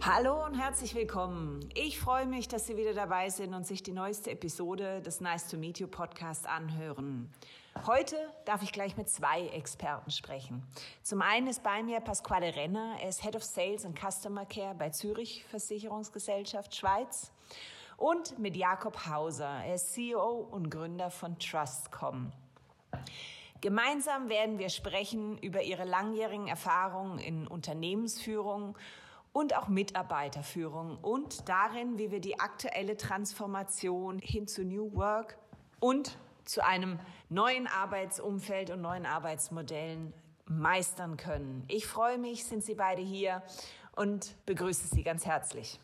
Hallo und herzlich willkommen. Ich freue mich, dass Sie wieder dabei sind und sich die neueste Episode des Nice to Meet You Podcast anhören. Heute darf ich gleich mit zwei Experten sprechen. Zum einen ist bei mir Pasquale Renner, er ist Head of Sales and Customer Care bei Zürich Versicherungsgesellschaft Schweiz. Und mit Jakob Hauser, er ist CEO und Gründer von Trustcom. Gemeinsam werden wir sprechen über ihre langjährigen Erfahrungen in Unternehmensführung und auch Mitarbeiterführung und darin, wie wir die aktuelle Transformation hin zu New Work und zu einem neuen Arbeitsumfeld und neuen Arbeitsmodellen meistern können. Ich freue mich, sind Sie beide hier und begrüße Sie ganz herzlich.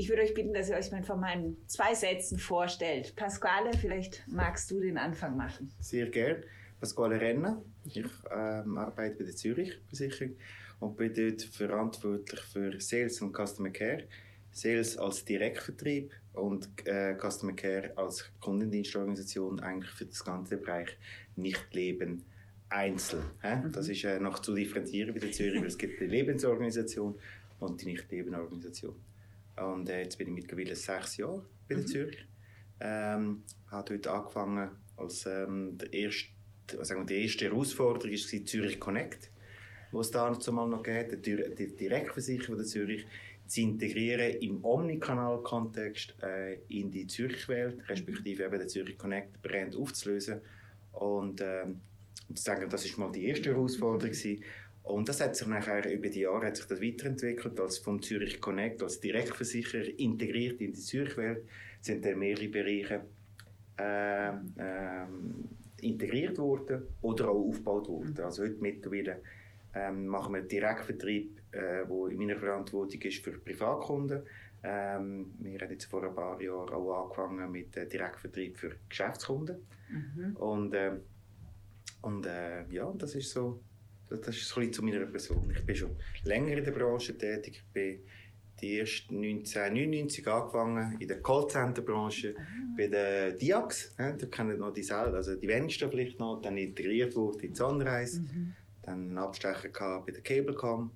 Ich würde euch bitten, dass ihr euch mal von meinen zwei Sätzen vorstellt. Pasquale, vielleicht magst du den Anfang machen. Sehr gern. Pasquale Renner. Ich ähm, arbeite bei der Zürich Versicherung und bin dort verantwortlich für Sales und Customer Care. Sales als Direktvertrieb und äh, Customer Care als Kundendienstorganisation eigentlich für das ganze Bereich Nichtleben einzeln. Mhm. Das ist äh, noch zu differenzieren bei der Zürich, weil es gibt die Lebensorganisation und die Nichtlebenorganisation. Und äh, jetzt bin ich mittlerweile sechs Jahre bei der mhm. Zürich. Ähm, habe dort angefangen als ähm, der erste, sagen wir, die erste Herausforderung war Zürich Connect, wo es da zumal noch geht, die, die Direktversicherung der Zürich zu integrieren im Omnikanal-Kontext äh, in die Zürich-Welt, respektive eben den Zürich Connect-Brand aufzulösen. Und, ähm, und zu sagen, das war mal die erste Herausforderung. Gewesen. Und das hat sich nachher über die Jahre hat sich das weiterentwickelt, als vom Zürich Connect, als Direktversicherer integriert in die Zürich-Welt, sind dann mehrere Bereiche äh, äh, integriert worden oder auch aufgebaut worden. Also heute mittlerweile ähm, machen wir Direktvertrieb, äh, wo in meiner Verantwortung ist für Privatkunden. Ähm, wir haben jetzt vor ein paar Jahren auch angefangen mit äh, Direktvertrieb für Geschäftskunden. Mhm. Und, äh, und äh, ja, das ist so das ist ein bisschen zu meiner Person. Ich bin schon länger in der Branche tätig. Ich bin die erst 1999 angefangen in der Callcenter-Branche ah. bei der Diax. Ja, da kennen noch die selber, also die wenigsten vielleicht noch. Dann integriert wurde in Sunrise. Mhm. Dann einen Abstecher bei der Cablecom.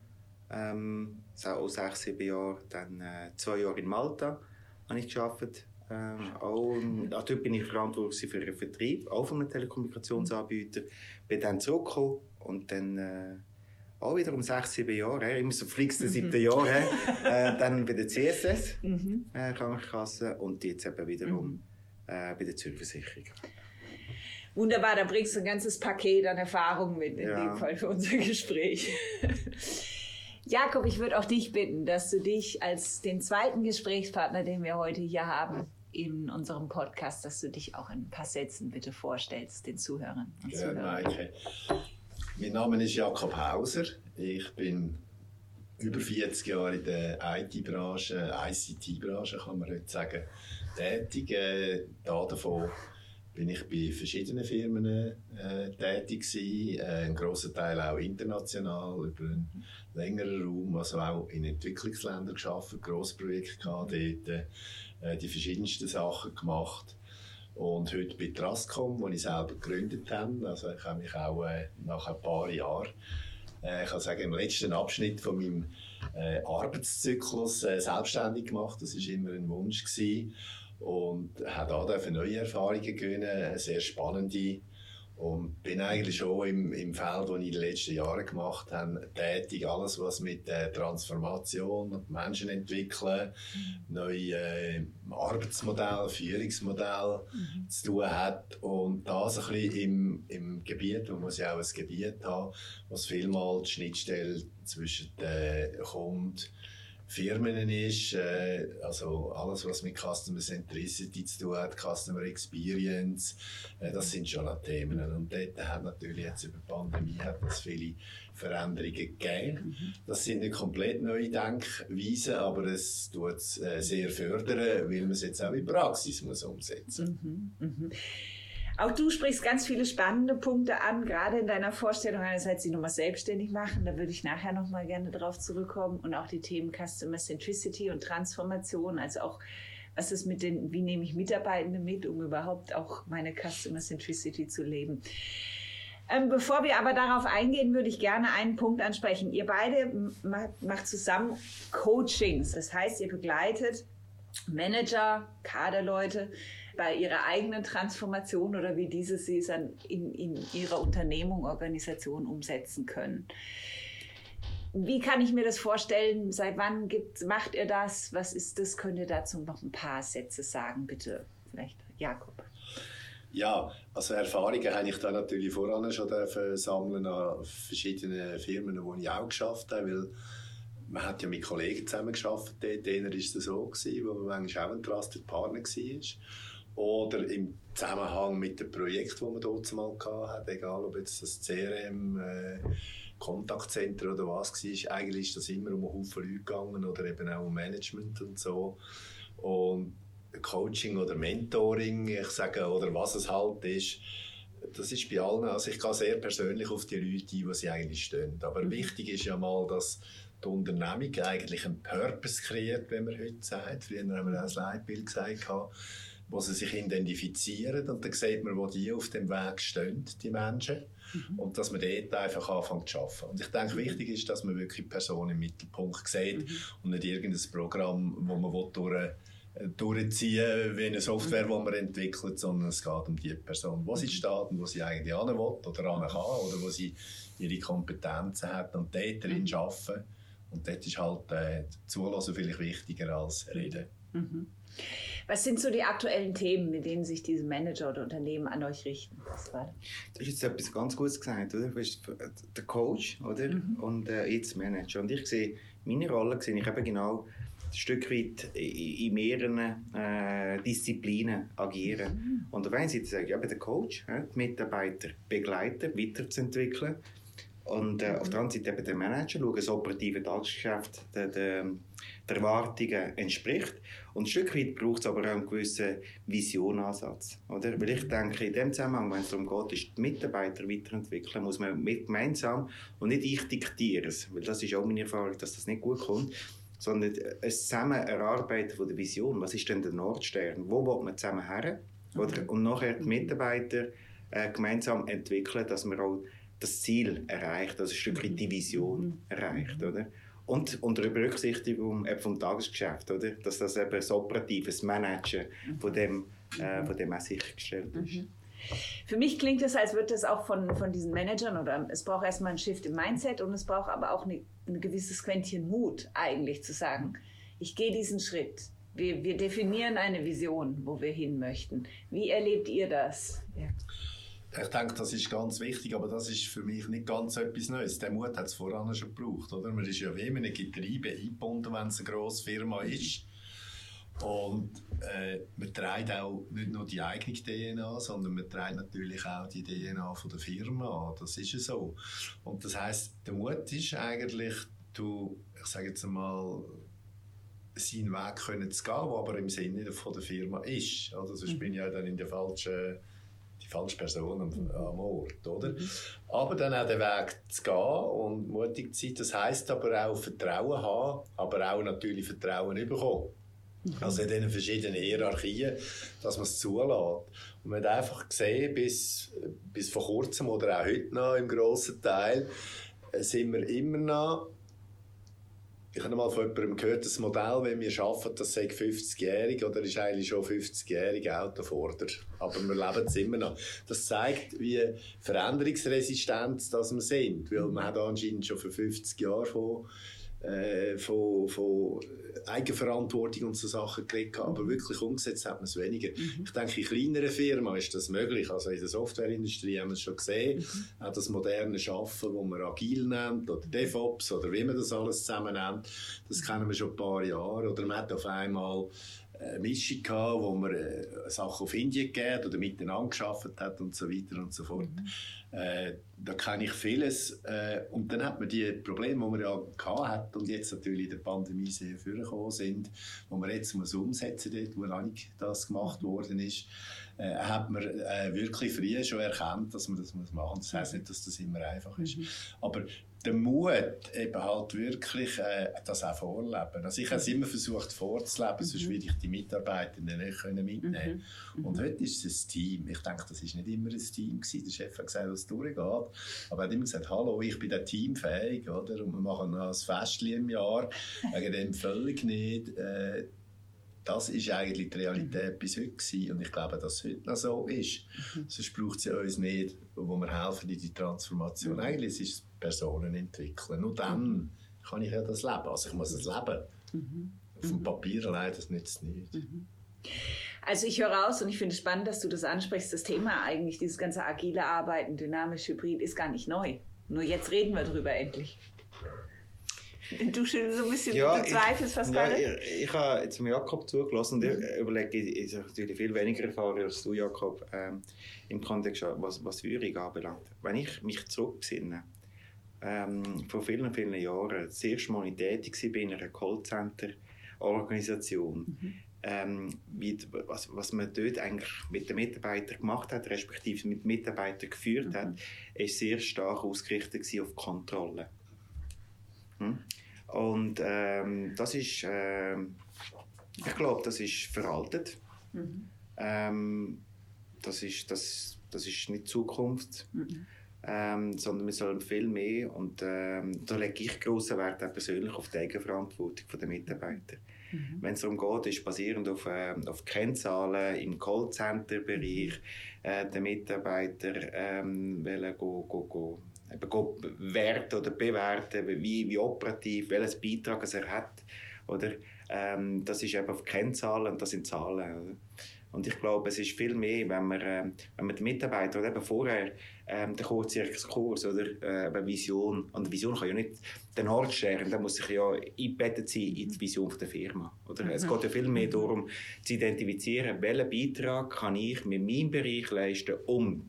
Ähm, auch sechs, sieben Jahre. Dann äh, zwei Jahre in Malta habe ich gearbeitet. Ähm, auch, dort bin ich verantwortlich für den Vertrieb, auch von einem Telekommunikationsanbieter. Bin dann zurückgekommen und dann äh, auch wieder um sechs, sieben Jahre, immer so fliegst du siebte Jahr, äh, dann bei der CSS, mhm. äh, Krankenkasse und jetzt eben wiederum mhm. äh, bei der Zürich Versicherung. Wunderbar, da bringst du ein ganzes Paket an Erfahrungen mit in ja. dem Fall für unser Gespräch. Jakob, ich würde auch dich bitten, dass du dich als den zweiten Gesprächspartner, den wir heute hier haben, in unserem Podcast, dass du dich auch in ein paar Sätzen bitte vorstellst, den Zuhörern und ja, Zuhörern. Maike. Mein Name ist Jakob Hauser. Ich bin über 40 Jahre in der IT-Branche, ICT-Branche kann man heute sagen, tätig. Äh, davon bin ich bei verschiedenen Firmen äh, tätig gewesen, äh, ein grosser Teil auch international, über einen längeren Raum, also auch in Entwicklungsländern geschafft, Grossprojekte gehabt, dort äh, die verschiedensten Sachen gemacht. Und heute bei Trascom, wo ich selber gegründet habe, also ich habe mich auch äh, nach ein paar Jahren äh, ich kann sagen, im letzten Abschnitt von meinem äh, Arbeitszyklus äh, selbstständig gemacht. Das war immer ein Wunsch gewesen und habe da neue Erfahrungen gewinnen, sehr spannende und bin eigentlich schon im, im Feld, das ich in den letzten Jahren gemacht habe, tätig. Alles, was mit äh, Transformation, Menschen entwickeln, mhm. neue äh, Arbeitsmodelle, Führungsmodelle mhm. zu tun hat. Und das ein bisschen im, im Gebiet, man muss ja auch ein Gebiet haben, was vielmal die Schnittstelle zwischen den Kunden Firmen ist, äh, also alles, was mit Customer Centricity zu tun hat, Customer Experience, äh, das sind schon noch Themen. Und dort hat natürlich jetzt über die Pandemie hat es viele Veränderungen gegeben. Mhm. Das sind nicht komplett neue Denkweisen, aber es tut es äh, sehr fördern, weil man es jetzt auch in Praxis muss umsetzen muss. Mhm. Mhm. Auch du sprichst ganz viele spannende Punkte an, gerade in deiner Vorstellung einerseits die nochmal selbstständig machen, da würde ich nachher nochmal gerne drauf zurückkommen und auch die Themen Customer Centricity und Transformation, also auch was ist mit den, wie nehme ich Mitarbeitende mit, um überhaupt auch meine Customer Centricity zu leben. Ähm, bevor wir aber darauf eingehen, würde ich gerne einen Punkt ansprechen. Ihr beide macht zusammen Coachings. Das heißt, ihr begleitet Manager, Kaderleute bei ihrer eigenen Transformation oder wie diese sie es dann in, in ihrer Unternehmung, Organisation umsetzen können. Wie kann ich mir das vorstellen? Seit wann gibt, macht ihr das? Was ist das? Könnt ihr dazu noch ein paar Sätze sagen, bitte? Vielleicht Jakob. Ja, also Erfahrungen habe ich da natürlich voran schon sammeln an verschiedenen Firmen, wo ich auch geschafft habe, weil man hat ja mit Kollegen zusammen geschafft. Dort war es so, gewesen, wo man manchmal auch ein Trusted Partner war. Oder im Zusammenhang mit dem Projekt, das man dort mal hatte, egal ob jetzt das CRM, äh, Kontaktcenter oder was war, eigentlich ist das immer um einen Haufen Leute gegangen oder eben auch um Management und so. Und Coaching oder Mentoring, ich sage, oder was es halt ist, das ist bei allen, also ich gehe sehr persönlich auf die Leute ein, wo sie eigentlich stehen. Aber mhm. wichtig ist ja mal, dass die Unternehmung eigentlich einen Purpose kreiert, wenn man heute sagt. Früher haben wir auch das Leitbild gesagt, wo sie sich identifizieren und dann sieht man, wo die auf dem Weg stehen, die Menschen. Mhm. Und dass man dort einfach anfängt zu arbeiten. Und ich denke, wichtig ist, dass man wirklich Personen im Mittelpunkt sieht mhm. und nicht irgendein Programm, wo man durch äh, durchziehen wie eine Software, die man entwickelt, sondern es geht um die Person, wo sie mhm. steht und wo sie eigentlich hin will oder hin kann oder wo sie ihre Kompetenzen hat und dort drin mhm. arbeiten. Und dort ist halt äh, Zulassen vielleicht wichtiger als Reden. Mhm. Was sind so die aktuellen Themen, mit denen sich diese Manager oder Unternehmen an euch richten? Du hast jetzt etwas ganz Gutes gesagt, oder? Du bist der Coach, oder? Mhm. Und äh, jetzt Manager. Und ich sehe, meine Rolle sehe ich eben genau ein Stück weit in mehreren äh, Disziplinen agieren. Mhm. Und auf der einen Seite sage ich, eben der Coach, ja, die Mitarbeiter begleiten, weiterzuentwickeln. Und äh, auf der anderen Seite eben der Manager, schauen, das operative Tagesgeschäft der, der, der Erwartungen entspricht. Und ein Stück weit braucht es aber auch einen gewissen Visionansatz. Oder? Weil ich denke, in dem Zusammenhang, wenn es darum geht, ist die Mitarbeiter weiterentwickeln, muss man mit gemeinsam und nicht ich diktiere es, weil das ist auch meine Erfahrung, dass das nicht gut kommt, sondern ein zusammen erarbeiten von der Vision. Was ist denn der Nordstern? Wo will man zusammen her? Oder? Mhm. Und nachher die Mitarbeiter äh, gemeinsam entwickeln, dass man auch das Ziel erreicht, also ein Stück weit die Vision mhm. erreicht. Oder? Und unter Berücksichtigung vom Tagesgeschäft, oder? dass das eben das operative Managen von dem, äh, von dem auch sichergestellt ist. Mhm. Für mich klingt es, als würde das auch von, von diesen Managern oder es braucht erstmal einen Shift im Mindset und es braucht aber auch eine, ein gewisses Quäntchen Mut, eigentlich zu sagen, ich gehe diesen Schritt. Wir, wir definieren eine Vision, wo wir hin möchten. Wie erlebt ihr das? Ja. Ich denke, das ist ganz wichtig, aber das ist für mich nicht ganz etwas Neues. Der Mut hat es voran schon gebraucht, oder? Man ist ja wie in einem Getriebe eingebunden, wenn es eine grosse Firma ist. Und äh, man trägt auch nicht nur die eigene DNA, sondern man trägt natürlich auch die DNA von der Firma Das ist ja so. Und das heißt, der Mut ist eigentlich, du, ich sage jetzt einmal, seinen Weg können zu gehen, der aber im Sinne von der Firma ist. Oder? Sonst mhm. bin ich ja dann in der falschen falsche Person am, am Ort, oder? Aber dann auch den Weg zu gehen und mutig zu sein, das heisst aber auch Vertrauen haben, aber auch natürlich Vertrauen bekommen. Mhm. Also in diesen verschiedenen Hierarchien, dass man es zulässt. Und man hat einfach gesehen, bis, bis vor kurzem oder auch heute noch im grossen Teil, äh, sind wir immer noch ich habe mal von jemandem gehört, das Modell, wenn wir arbeiten, das sei 50-jährig oder ist eigentlich schon 50-jährig Autovorder. Aber wir leben es immer noch. Das zeigt, wie veränderungsresistent das wir sind. Weil man hat anscheinend schon vor 50 Jahren von, äh, von, von Eigenverantwortung und so Sachen geredet, aber wirklich umgesetzt hat man es weniger. Mhm. Ich denke, in kleineren Firmen ist das möglich. Also in der Softwareindustrie haben wir es schon gesehen. Mhm. Auch das moderne Schaffen, das man agil nennt, oder DevOps, oder wie man das alles zusammen nennt, das kennen wir schon ein paar Jahre. Oder man hat auf einmal eine Mischung gehabt, wo man äh, Sachen auf Indien gegeben oder miteinander geschafft hat und so weiter und so fort. Mhm. Äh, da kenne ich vieles. Äh, und dann hat man die Probleme, die man ja gehabt hat und jetzt natürlich in der Pandemie sehr vorgekommen sind, wo man jetzt muss umsetzen dort, wo noch nicht das gemacht mhm. worden ist, äh, hat man äh, wirklich früh schon erkannt, dass man das muss machen muss. Das heisst nicht, dass das immer einfach ist. Mhm. Aber der Mut, eben halt wirklich äh, das auch vorleben. Also ich habe es immer versucht vorzuleben, mhm. sonst würde ich die Mitarbeitenden nicht können mitnehmen mhm. Und heute ist es ein Team. Ich denke, das ist nicht immer ein Team gewesen. Der Chef hat gesagt, was durchgeht. Aber er hat immer gesagt, hallo, ich bin der teamfähig, oder? Und wir machen noch ein Festchen im Jahr. Wegen dem völlig nicht. Äh, das ist eigentlich die Realität mhm. bis heute gewesen. Und ich glaube, dass es heute noch so ist. Mhm. Sonst braucht es ja uns nicht, wo wir helfen in die Transformation. Mhm. Eigentlich ist es Personen entwickeln. Nur dann mhm. kann ich ja das leben. Also ich muss es leben. Mhm. Auf dem Papier allein, das nützt nichts. Mhm. Also ich höre raus und ich finde es spannend, dass du das ansprichst. Das Thema eigentlich, dieses ganze agile Arbeiten, dynamisch, hybrid, ist gar nicht neu. Nur jetzt reden wir drüber endlich. Du so ein bisschen ja, bezweifelst fast ja, ich, ich habe jetzt Jakob zugelassen und ich mhm. überlege, ich habe natürlich viel weniger Erfahrung als du, Jakob, ähm, im Kontext, was, was Führung anbelangt. Wenn ich mich zurückbesinne, ähm, vor vielen, vielen Jahren das erste Mal in tätig war in einer Callcenter-Organisation, mhm. ähm, was, was man dort eigentlich mit den Mitarbeitern gemacht hat, respektive mit Mitarbeitern geführt mhm. hat, ist sehr stark ausgerichtet auf Kontrolle. Hm? Und ähm, das ist, äh, ich glaube, das ist veraltet. Mhm. Ähm, das, ist, das, das ist nicht Zukunft. Mhm. Ähm, sondern wir sollen viel mehr und ähm, da lege ich großen Wert auch persönlich auf die Eigenverantwortung der Mitarbeiter. Mhm. Wenn es darum geht, ist basierend auf, äh, auf Kennzahlen im Callcenter-Bereich äh, der Mitarbeiter ähm, wollen go, go, go werten oder bewerten, wie, wie operativ, welches Beitrag er hat. Oder? Ähm, das ist eben auf Kennzahlen und das sind Zahlen. Oder? Und ich glaube, es ist viel mehr, wenn man, äh, wenn man die Mitarbeiter, oder eben vorher, ähm, der kurze Exkurs oder äh, eine Vision, und die Vision kann ja nicht den Ort scheren, da muss sich ja eingebettet sein in die Vision der Firma. Oder? Mhm. Es geht ja viel mehr darum, zu identifizieren, welchen Beitrag kann ich mit meinem Bereich leisten, um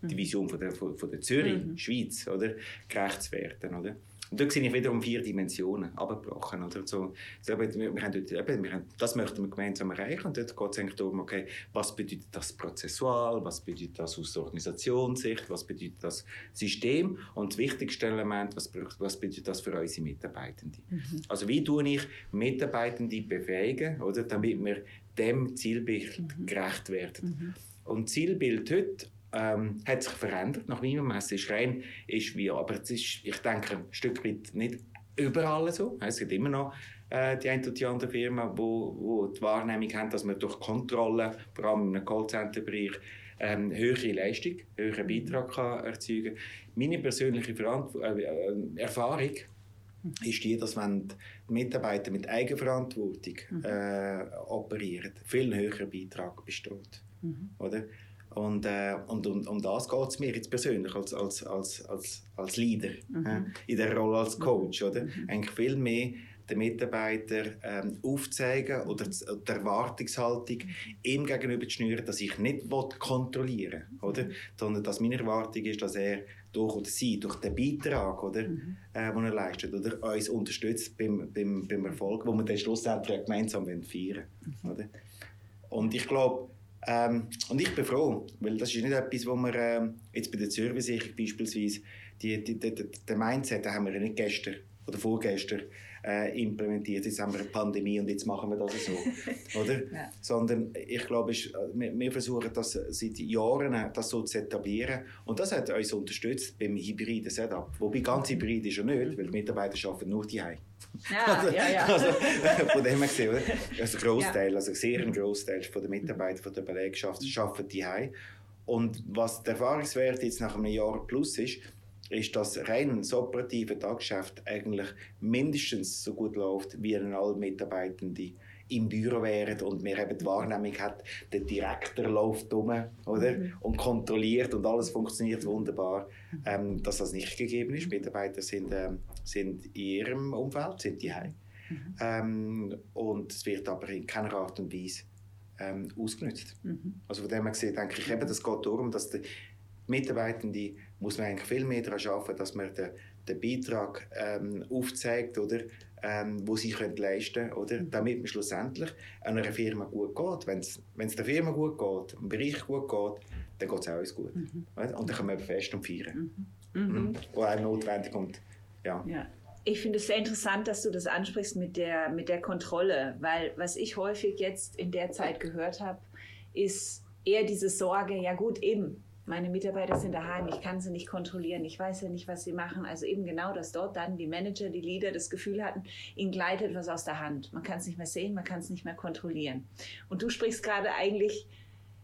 die Vision von der, von der Zürich, mhm. Schweiz, oder? gerecht zu werden. Oder? Und dort sehe ich wiederum vier Dimensionen abgebrochen. Oder? So, so, wir, wir haben dort, eben, wir haben, das möchten wir gemeinsam erreichen. Und dort geht es eigentlich darum, okay, was bedeutet das prozessual, was bedeutet das aus Organisationssicht, was bedeutet das System und das wichtigste Element, was, was bedeutet das für unsere Mitarbeitenden. Mhm. Also wie tue ich Mitarbeitende befähigen, oder, damit wir dem Zielbild mhm. gerecht werden. Mhm. Und Zielbild heute ähm, hat sich verändert. Nach meinem Messen ist rein, ist wie, aber es ist, ich denke, ein Stück weit nicht überall so. Es gibt immer noch äh, die eine oder die andere Firma, wo, wo die Wahrnehmung haben, dass man durch Kontrolle, vor allem im Callcenter-Bereich, ähm, höhere Leistung, höheren Beitrag kann erzeugen Meine persönliche Verantw äh, äh, Erfahrung ist die, dass wenn die Mitarbeiter mit Eigenverantwortung mhm. äh, operieren, viel höherer Beitrag besteht. Mhm. Oder? Und, äh, und um, um das geht es mir jetzt persönlich als, als, als, als, als Leader, mhm. äh, in der Rolle als Coach. Oder? Mhm. Eigentlich viel mehr den Mitarbeiter ähm, aufzeigen oder die Erwartungshaltung ihm gegenüber zu schnüren, dass ich nicht kontrollieren will, oder? sondern dass meine Erwartung ist, dass er durch oder sie, durch den Beitrag, oder, mhm. äh, den er leistet, oder uns unterstützt beim, beim, beim Erfolg, wo wir dann schlussendlich gemeinsam feiern mhm. oder? Und ich glaube, ähm, und ich bin froh, weil das ist nicht etwas, wo wir ähm, jetzt bei der Zürich beispielsweise, die, die, die, die, Mindset den haben wir nicht gestern oder vorgestern äh, implementiert. Jetzt haben wir eine Pandemie und jetzt machen wir das so. oder? Ja. Sondern ich glaube, ist, wir, versuchen das seit Jahren das so zu etablieren. Und das hat uns unterstützt beim hybriden Setup. Wobei ganz hybrid ist er nicht, weil die Mitarbeiter arbeiten nur die Ja, also, ja, ja. Also, von dem her gesehen, oder? Also ein Großteil, ja. also sehr ein Großteil der Mitarbeiter von der Belegschaft arbeiten die Und was der Erfahrungswert jetzt nach einem Jahr plus ist, ist, dass rein das operative Tagesgeschäft eigentlich mindestens so gut läuft, wie wenn alle Mitarbeitenden im Büro wären und mir eben die Wahrnehmung hat, der Direktor läuft um oder? Mhm. und kontrolliert und alles funktioniert wunderbar, ähm, dass das nicht gegeben ist. Mitarbeiter sind, ähm, sind in ihrem Umfeld, sind die mhm. ähm, und es wird aber in keiner Art und Weise ähm, ausgenutzt. Mhm. Also von dem her gesehen denke ich eben, das geht darum, dass die Mitarbeitenden muss man eigentlich viel mehr daran arbeiten, dass man den, den Beitrag ähm, aufzeigt, oder, ähm, wo sie können leisten können, oder, mhm. damit man schlussendlich einer Firma gut geht. Wenn es der Firma gut geht, dem Bereich gut geht, dann geht es auch uns gut. Mhm. Und dann können wir fest und feiern. Mhm. Mhm. mhm. Und auch notwendig und ja. ja. Ich finde es sehr interessant, dass du das ansprichst mit der, mit der Kontrolle, weil was ich häufig jetzt in der Zeit gehört habe, ist eher diese Sorge, ja gut, eben, meine Mitarbeiter sind daheim, ich kann sie nicht kontrollieren, ich weiß ja nicht, was sie machen. Also eben genau, dass dort dann die Manager, die Leader das Gefühl hatten, ihnen gleitet was aus der Hand. Man kann es nicht mehr sehen, man kann es nicht mehr kontrollieren. Und du sprichst gerade eigentlich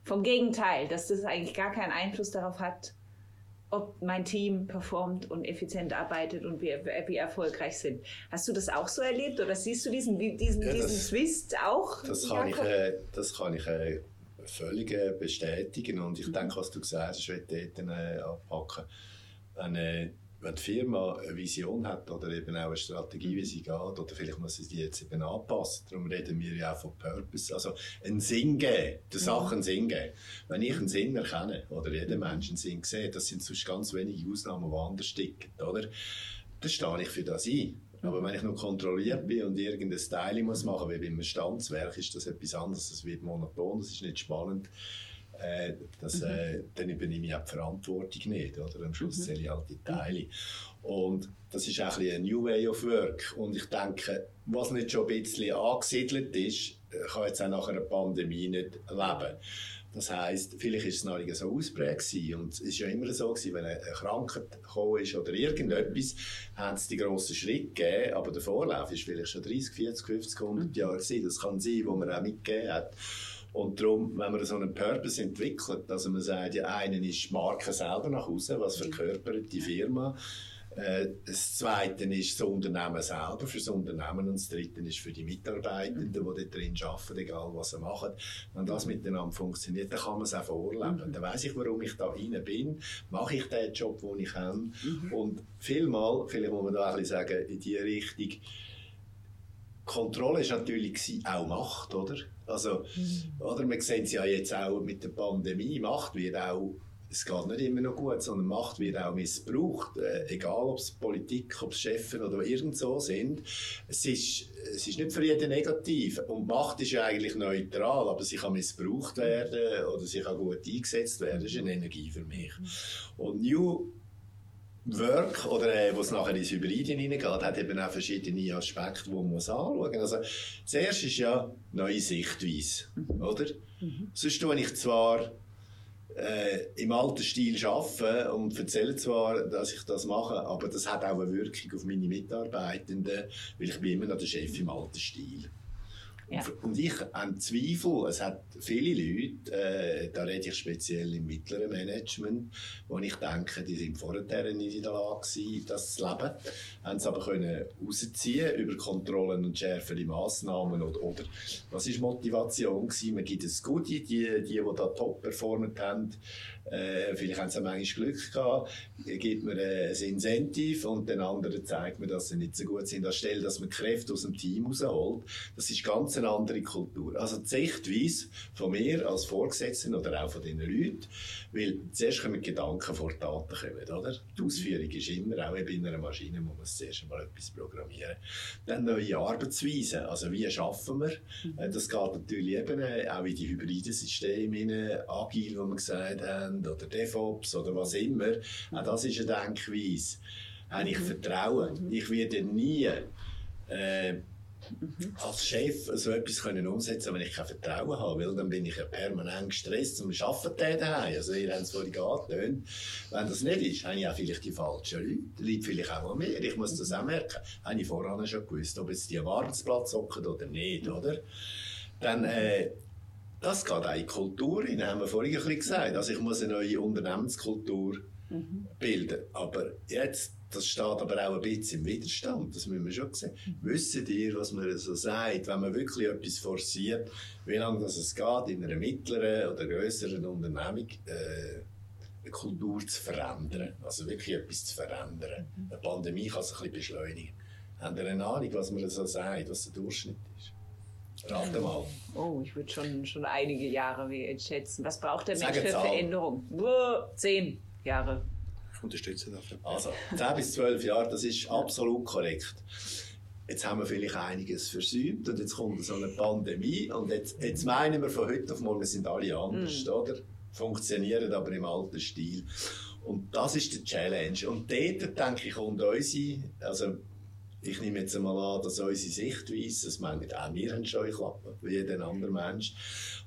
vom Gegenteil, dass das eigentlich gar keinen Einfluss darauf hat, ob mein Team performt und effizient arbeitet und wir, wie erfolgreich sind. Hast du das auch so erlebt oder siehst du diesen, diesen, ja, diesen Twist auch? Das kann, ich, äh, das kann ich äh, völlig bestätigen und ich mhm. denke, was du gesagt hast, ich will dort äh, abpacken. Wenn, äh, wenn die Firma eine Vision hat oder eben auch eine Strategie, wie sie geht, oder vielleicht muss sie die jetzt eben anpassen, darum reden wir ja auch von Purpose, also einen Sinn geben, der Sache einen Sinn geben. Wenn ich einen Sinn erkenne, oder jeder Mensch einen Sinn sieht, das sind sonst ganz wenige Ausnahmen, die anders sticken, oder? Dann stehe ich für das ein. Aber wenn ich noch kontrolliert bin und irgendein Styling muss machen, wie beim Standswerk, ist das etwas anderes. Das wird monoton, das ist nicht spannend äh, das, mhm. äh, dann übernehme ich auch die Verantwortung nicht. Oder? Am Schluss mhm. zähle ich halt die Teile. Und das ist auch ein, ein New Way of Work. Und ich denke, was nicht schon ein bisschen angesiedelt ist, kann jetzt auch nach einer Pandemie nicht leben. Das heisst, vielleicht ist es noch nicht so ausprägt Und es ist ja immer so gewesen, wenn eine Krankheit gekommen ist oder irgendetwas, haben es die grossen Schritte gegeben, aber der Vorlauf ist vielleicht schon 30, 40, 50, 100 Jahre gewesen. Das kann sein, wo man auch mitgegeben hat. Und darum, wenn man so einen Purpose entwickelt, also man sagt, ja, einen ist die Marke selber nach Hause, was mhm. verkörpert die Firma. Äh, das Zweite ist das Unternehmen selber, für das Unternehmen. Und das Dritte ist für die Mitarbeitenden, die dort drin arbeiten, egal was sie machen. Wenn das miteinander funktioniert, dann kann man es auch vorleben. Mhm. Dann weiss ich, warum ich da rein bin. Mache ich den Job, den ich kann. Mhm. Und vielmal, vielleicht muss man da ein bisschen sagen, in die Richtung, Kontrolle war natürlich auch Macht, oder? Also, mhm. oder? Wir sehen es ja jetzt auch mit der Pandemie. Macht wird auch, es geht nicht immer noch gut, sondern Macht wird auch missbraucht. Äh, egal, ob es Politik, ob es Chefs oder irgend so sind. Es ist, es ist nicht für jeden negativ. Und Macht ist ja eigentlich neutral, aber sie kann missbraucht werden oder sie kann gut eingesetzt werden. Das ist eine Energie für mich. Und New Work oder äh, wo es nachher ins Hybride hineingeht, hat eben auch verschiedene Aspekte, die man muss anschauen muss. Also, zuerst ist ja neue Sichtweise, mhm. oder? Mhm. Sonst tue ich zwar äh, im alten Stil arbeiten und erzähle zwar, dass ich das mache, aber das hat auch eine Wirkung auf meine Mitarbeitenden, weil ich bin immer noch der Chef im alten Stil. Ja. Und ich habe Zweifel, es hat viele Leute, äh, da rede ich speziell im mittleren Management, wo ich denke, die sind vorher nicht in der Lage das zu leben, haben es aber können rausziehen über Kontrollen und schärfere Massnahmen oder, oder was ist Motivation gewesen? Man gibt es gut, die, die, die da top performt haben, äh, vielleicht haben sie manchmal Glück gehabt, gibt man ein Incentive und den anderen zeigt man, dass sie nicht so gut sind. Anstelle, dass man Kräfte aus dem Team rausholt. Das ist ganz eine andere Kultur. Also die Sichtweise von mir als Vorgesetzten oder auch von diesen Leuten, weil zuerst kommen Gedanken vor Taten kommen, oder? Die Ausführung ist immer, auch in einer Maschine muss man zuerst einmal etwas programmieren. Dann neue Arbeitsweisen, also wie schaffen wir? Mhm. Das geht natürlich eben auch in die hybriden Systeme, agil, wie wir gesagt haben, haben oder DevOps oder was immer. Auch das ist eine Denkweise. Habe ich mhm. Vertrauen. Ich werde nie äh, als Chef so etwas können umsetzen wenn ich kein Vertrauen habe, weil dann bin ich ja permanent gestresst und arbeite daheim. Also ihr habt es vorhin angetönt. Wenn das nicht ist, habe ich auch vielleicht die falschen Leute. Leute vielleicht auch an mir. Ich muss das auch merken. Habe ich vorher schon gewusst, ob jetzt die am Arbeitsplatz hocken oder nicht, oder? Dann, äh, das geht auch in die Kultur hinein, haben wir vorhin ein bisschen gesagt. Also ich muss eine neue Unternehmenskultur mhm. bilden. Aber jetzt, das steht aber auch ein bisschen im Widerstand, das müssen wir schon sehen. Mhm. Wissen ihr, was man so sagt, wenn man wirklich etwas forciert, wie lange das es geht, in einer mittleren oder größeren Unternehmung, äh, eine Kultur zu verändern. Also wirklich etwas zu verändern. Mhm. Eine Pandemie kann es ein bisschen beschleunigen. Haben ihr eine Ahnung, was man so sagt, was der Durchschnitt ist? Rate mal. Oh, ich würde schon, schon einige Jahre schätzen. Was braucht der Mensch für Veränderung? Nur zehn Jahre. Ich unterstütze dafür. Also, 10 bis 12 Jahre, das ist absolut korrekt. Jetzt haben wir vielleicht einiges versäumt und jetzt kommt so eine Pandemie und jetzt, jetzt meinen wir von heute auf morgen sind alle anders, mm. oder? Funktionieren aber im alten Stil. Und das ist die Challenge. Und dort, denke ich, kommt unsere, also ich nehme jetzt einmal an, dass unsere Sichtweise, das meinen auch wir haben Scheuklappen, wie jeder andere Mensch.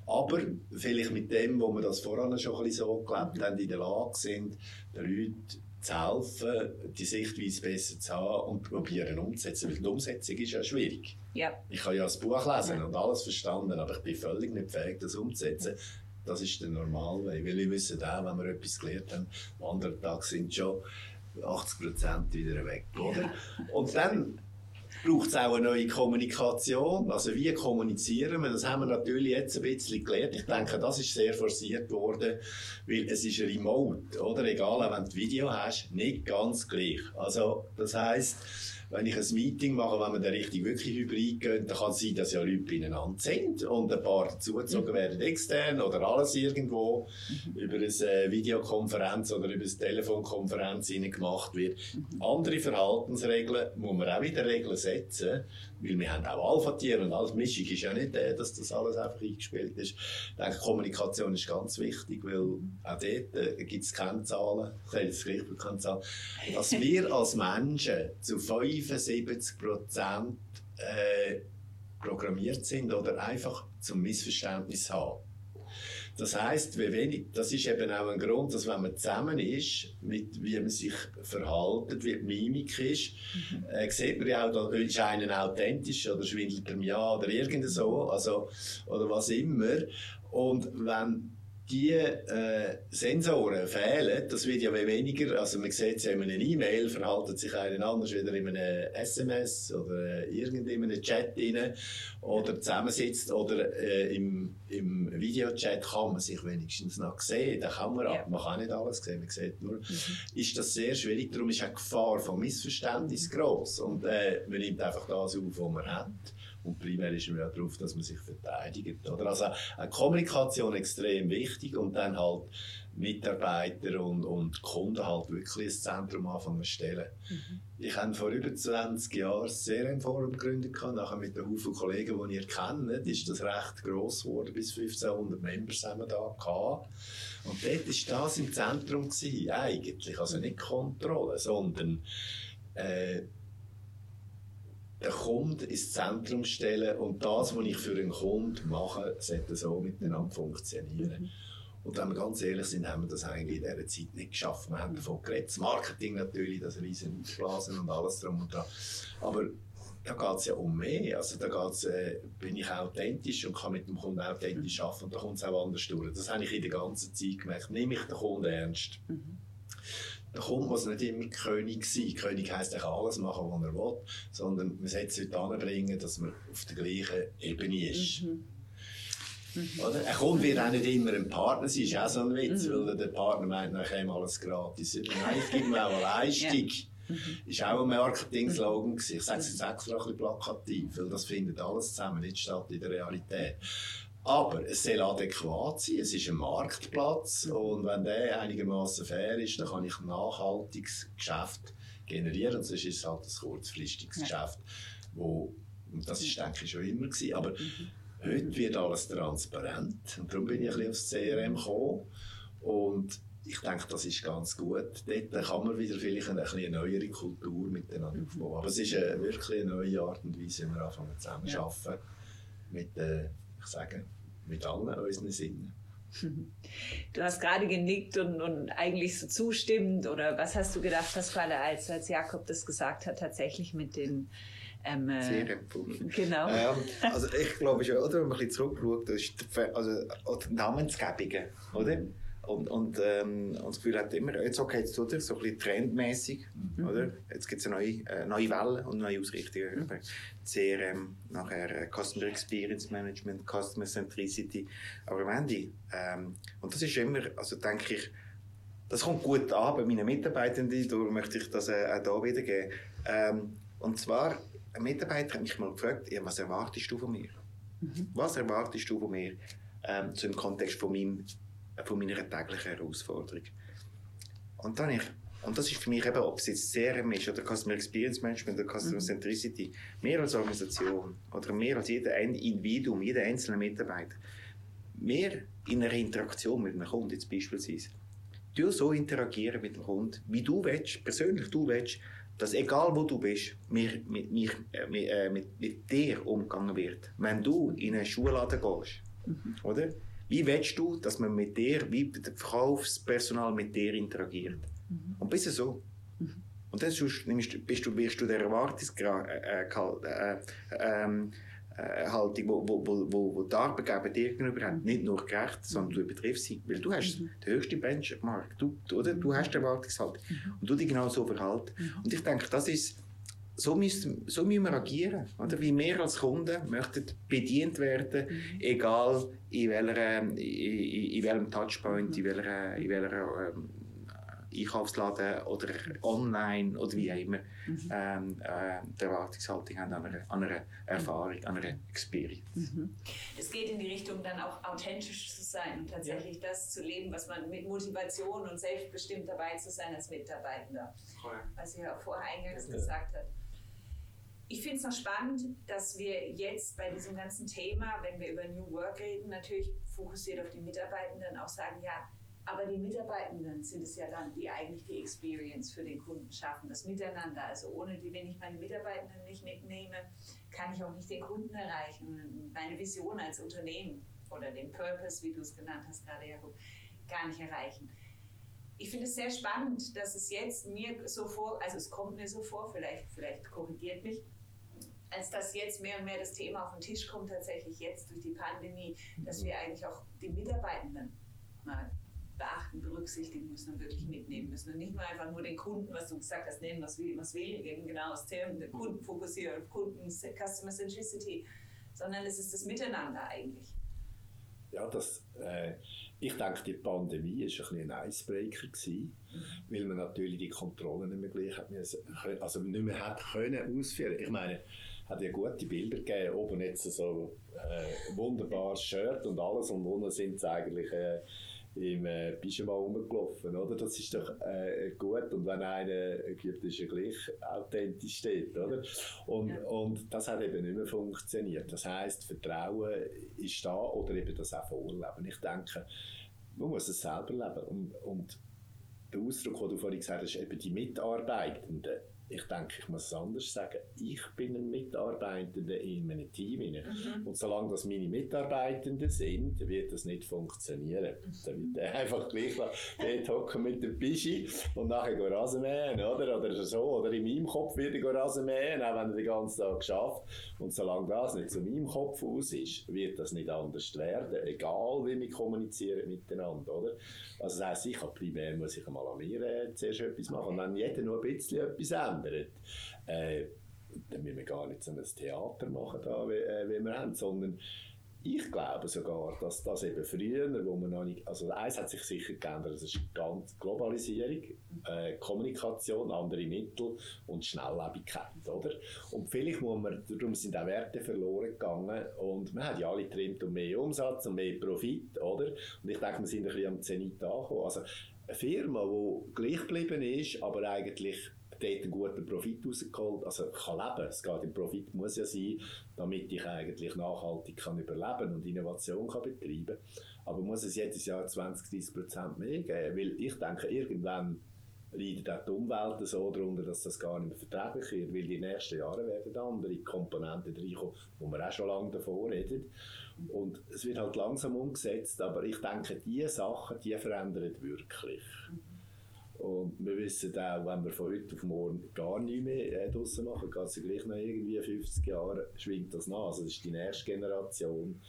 Aber vielleicht mit dem, wo wir das voran schon ein bisschen so gelebt haben, in der Lage sind, den Leuten zu helfen, die Sichtweise besser zu haben und probieren umzusetzen. Weil die Umsetzung ist ja schwierig. Ja. Ich kann ja das Buch lesen ja. und alles verstanden, aber ich bin völlig nicht fähig, das umzusetzen. Das ist der Normalweg. Weil wir wissen auch, wenn wir etwas gelernt haben, am anderen Tag sind schon 80 Prozent wieder weg, oder? Und dann braucht es auch eine neue Kommunikation. Also wie kommunizieren wir? Das haben wir natürlich jetzt ein bisschen gelernt. Ich denke, das ist sehr forciert worden, weil es ist remote, oder? Egal, wenn du Video hast, nicht ganz gleich. Also das heißt wenn ich ein Meeting mache, wenn man da richtig wirklich hybrid geht, dann kann es sein, dass ja Leute beieinander sind und ein paar dazugezogen mhm. werden extern oder alles irgendwo mhm. über eine äh, Videokonferenz oder über eine Telefonkonferenz gemacht wird. Mhm. Andere Verhaltensregeln muss man auch wieder Regeln setzen, weil wir haben auch Alpha-Tiere und alles. Mischung ist ja nicht der, dass das alles einfach eingespielt ist. Ich denke, Kommunikation ist ganz wichtig, weil auch dort äh, gibt es Kennzahlen, ich sage jetzt gleich Kennzahlen, dass wir als Menschen zu 75 Prozent äh, programmiert sind oder einfach zum Missverständnis haben. Das heißt, wie wenig, das ist eben auch ein Grund, dass wenn man zusammen ist, mit, wie man sich verhaltet, wie die Mimik ist, mhm. äh, sieht man ja auch, da ist einer authentisch oder schwindelt er mir an oder irgend so, also, oder was immer. Und wenn die äh, Sensoren fehlen, das wird ja weniger, also man sieht es ja in einer E-Mail, verhalten sich einer anders wieder in einem SMS oder äh, irgendeinem Chat rein oder zusammensitzt oder äh, im, im Videochat kann man sich wenigstens noch sehen, da kann man, ja. man kann nicht alles sehen, man sieht nur, mhm. ist das sehr schwierig, darum ist auch die Gefahr von Missverständnis groß und äh, man nimmt einfach das auf, was man hat. Und primär ist man ja darauf, dass man sich verteidigt. Oder? Also eine Kommunikation extrem wichtig und dann halt Mitarbeiter und, und Kunden halt wirklich ins Zentrum anfangen zu stellen. Mhm. Ich habe vor über 20 Jahren CRM-Forum gegründet, nachher mit einem Haufen Kollegen, die ihr kennt, ist das recht gross geworden, bis 1500 Members haben wir da gehabt. Und dort war das im Zentrum gewesen, eigentlich. Also nicht Kontrolle, sondern äh, den Kunden ins Zentrum stellen und das, was ich für einen Kunden mache, sollte so miteinander funktionieren. Mhm. Und wenn wir ganz ehrlich sind, haben wir das eigentlich in dieser Zeit nicht geschafft. Wir haben davon geredet, das Marketing natürlich, das riesen Ausblasen und alles drum und dran. Aber da geht es ja um mehr. Also da geht's, äh, bin ich authentisch und kann mit dem Kunden authentisch mhm. arbeiten und da kommt es auch anders durch. Das habe ich in der ganzen Zeit gemerkt. Nehme ich den Kunden ernst. Mhm der Kunde muss nicht immer König sein. König heisst, er kann alles machen, was er will, sondern man sollte es heute anbringen, dass man auf der gleichen Ebene ist. Mhm. Mhm. Oder? Ein Kunde wird auch nicht immer ein Partner sein, ist auch so ein Witz, mhm. weil der Partner meint, dann käme alles gratis. Nein, ich gebe mir auch eine Leistung. Ja. Mhm. Ist auch ein Marketing-Slogan gewesen. Ich sage es jetzt extra ein bisschen plakativ, weil das findet alles zusammen nicht statt in der Realität. Aber es soll adäquat sein, es ist ein Marktplatz und wenn der einigermaßen fair ist, dann kann ich ein nachhaltiges Geschäft generieren. Und sonst ist es halt ein kurzfristiges ja. Geschäft, wo, und das ist denke ich schon immer gewesen, aber mhm. heute wird alles transparent und darum bin ich ein bisschen aufs CRM gekommen und ich denke, das ist ganz gut. Dort kann man wieder vielleicht eine, eine neuere Kultur miteinander mhm. aufbauen. Aber es ist eine, wirklich eine neue Art und Weise, wie wir anfangen zusammen zu arbeiten. Mit, äh, ich sage, mit allen unseren Sinnen. Du hast gerade genickt und, und eigentlich so zustimmend oder was hast du gedacht, Pasquale, als, als Jakob das gesagt hat, tatsächlich mit den ähm, äh, Sehr empfohlen. Genau. Ähm, also ich glaube schon, oder, wenn man ein bisschen zurückschaut, das ist die, also, die Namensgebungen, oder? Und, und, ähm, und das Gefühl hat immer, jetzt okay, jetzt tut er so ein bisschen trendmäßig, mhm. oder? Jetzt gibt es eine neue, äh, neue Welle und neue Ausrichtungen. Mhm. CRM, nachher äh, Customer Experience Management, Customer Centricity. Aber am Ende, ähm, und das ist immer, also denke ich, das kommt gut an bei meinen Mitarbeitenden, darum möchte ich das äh, auch hier wiedergeben. Ähm, und zwar, ein Mitarbeiter hat mich mal gefragt, ja, was erwartest du von mir? Mhm. Was erwartest du von mir ähm, so im Kontext von meinem von meiner täglichen Herausforderung. Und dann ich, und das ist für mich eben, ob es jetzt CRM ist oder Customer Experience Management oder Customer mhm. Centricity, mehr als Organisation oder mehr als jeder Individuum, jeder einzelne Mitarbeiter, mehr in einer Interaktion mit einem Kunden jetzt beispielsweise, du so interagieren mit dem Kunden, wie du willst, persönlich du willst, dass egal wo du bist, mit, mit, mit, äh, mit, mit dir umgegangen wird. Wenn du in einen Schuhladen gehst, mhm. oder? Wie willst du, dass man mit dir, wie das Verkaufspersonal mit dir interagiert? Mhm. Und bist du so. Mhm. Und dann bist du, wirst du der Erwartungshaltung, äh, äh, äh, ähm, äh, Haltung, wo, wo, wo, wo die Arbeitgeber dir gegenüber haben, nicht nur gerecht, sondern du übertriffst sie. Weil du hast mhm. den höchsten Benchmark, du, oder? du hast die Erwartungshaltung mhm. und du dich genau so verhalten. Mhm. Und ich denke, das ist, so müssen, so müssen wir agieren. Oder? Wie wir als Kunden möchten bedient werden, mhm. egal in, welcher, in, in, welchem Touchpoint, in welcher, in welcher ähm, Einkaufsladen oder online oder wie auch immer mhm. ähm, äh, die Erwartungshaltung haben an einer, an einer Erfahrung, an einer Experience. Mhm. Es geht in die Richtung, dann auch authentisch zu sein und tatsächlich ja. das zu leben, was man mit Motivation und selbstbestimmt dabei zu sein als Mitarbeitender, cool. was ihr auch vorher eingangs ja. gesagt habt. Ich finde es noch spannend, dass wir jetzt bei diesem ganzen Thema, wenn wir über New Work reden, natürlich fokussiert auf die Mitarbeitenden auch sagen, ja, aber die Mitarbeitenden sind es ja dann, die eigentlich die Experience für den Kunden schaffen, das Miteinander. Also ohne die, wenn ich meine Mitarbeitenden nicht mitnehme, kann ich auch nicht den Kunden erreichen, meine Vision als Unternehmen oder den Purpose, wie du es genannt hast gerade, Jakob, gar nicht erreichen. Ich finde es sehr spannend, dass es jetzt mir so vor, also es kommt mir so vor, vielleicht, vielleicht korrigiert mich, als dass jetzt mehr und mehr das Thema auf den Tisch kommt, tatsächlich jetzt durch die Pandemie, dass wir eigentlich auch die Mitarbeitenden mal beachten, berücksichtigen müssen und wirklich mitnehmen müssen. Und nicht nur einfach nur den Kunden, was du gesagt hast, nennen, was wir, was wir genau das Thema, den Kunden fokussieren, Kunden, Customer Centricity, sondern es ist das Miteinander eigentlich. Ja, das, äh, ich denke, die Pandemie war ein, ein Icebreaker, gewesen, weil man natürlich die Kontrollen nicht mehr gleich hat, also nicht mehr hat können ausführen. Ich meine, hat ja gute Bilder gegeben, oben jetzt so äh, wunderbares Shirt und alles und unten sind es eigentlich äh, im äh, Pyjama rumgelaufen, oder? Das ist doch äh, gut. Und wenn einer gibt, ist er gleich authentisch steht, oder? Und, ja. und das hat eben nicht mehr funktioniert. Das heisst, Vertrauen ist da oder eben das auch vorleben. Ich denke, man muss es selber leben. Und, und der Ausdruck, den du vorhin gesagt hast, eben die Mitarbeitenden, ich denke, ich muss es anders sagen. Ich bin ein Mitarbeitender in meinem Team. Mhm. Und solange das meine Mitarbeitenden sind, wird das nicht funktionieren. Mhm. Dann wird einfach gleich dort hocken mit dem Pischi und nachher gehen Rasenmähen, oder? Oder so. Oder in meinem Kopf wird er Rasenmähen, auch wenn er den ganzen Tag schafft. Und solange das nicht zu meinem Kopf aus ist, wird das nicht anders werden. Egal, wie wir kommunizieren miteinander, oder? Also das heisst, ich habe primär muss ich einmal an mir äh, zuerst etwas machen. Und wenn jeder nur ein bisschen etwas ändert, äh, dann müssen wir gar nicht so ein Theater machen, da, wie, äh, wie wir haben, sondern ich glaube sogar, dass das eben früher, wo man noch nicht, also eins hat sich sicher geändert, das ist ganz Globalisierung, äh, Kommunikation, andere Mittel und Schnelllebigkeit, oder? Und vielleicht muss man, darum sind auch Werte verloren gegangen und man hat ja alle getrimmt um mehr Umsatz und mehr Profit, oder? Und ich denke, wir sind ein bisschen am Zenit angekommen. Also eine Firma, die gleich geblieben ist, aber eigentlich dort einen guten Profit rausgeholt, also kann leben. Es geht, der Profit muss ja sein, damit ich eigentlich nachhaltig kann überleben und Innovation kann betreiben. Aber muss es jedes Jahr 20, 30 Prozent mehr geben? Weil ich denke, irgendwann leidet auch die Umwelt so darunter, dass das gar nicht mehr verträglich wird, weil die nächsten Jahre werden andere Komponenten reinkommen, wo wir auch schon lange davor reden. Und es wird halt langsam umgesetzt, aber ich denke, diese Sachen, die verändern wirklich. Und wir wissen auch, wenn wir von heute auf morgen gar nichts mehr äh, draussen machen, geht es gleich noch irgendwie 50 Jahre, schwingt das nach. Also das ist die nächste Generation.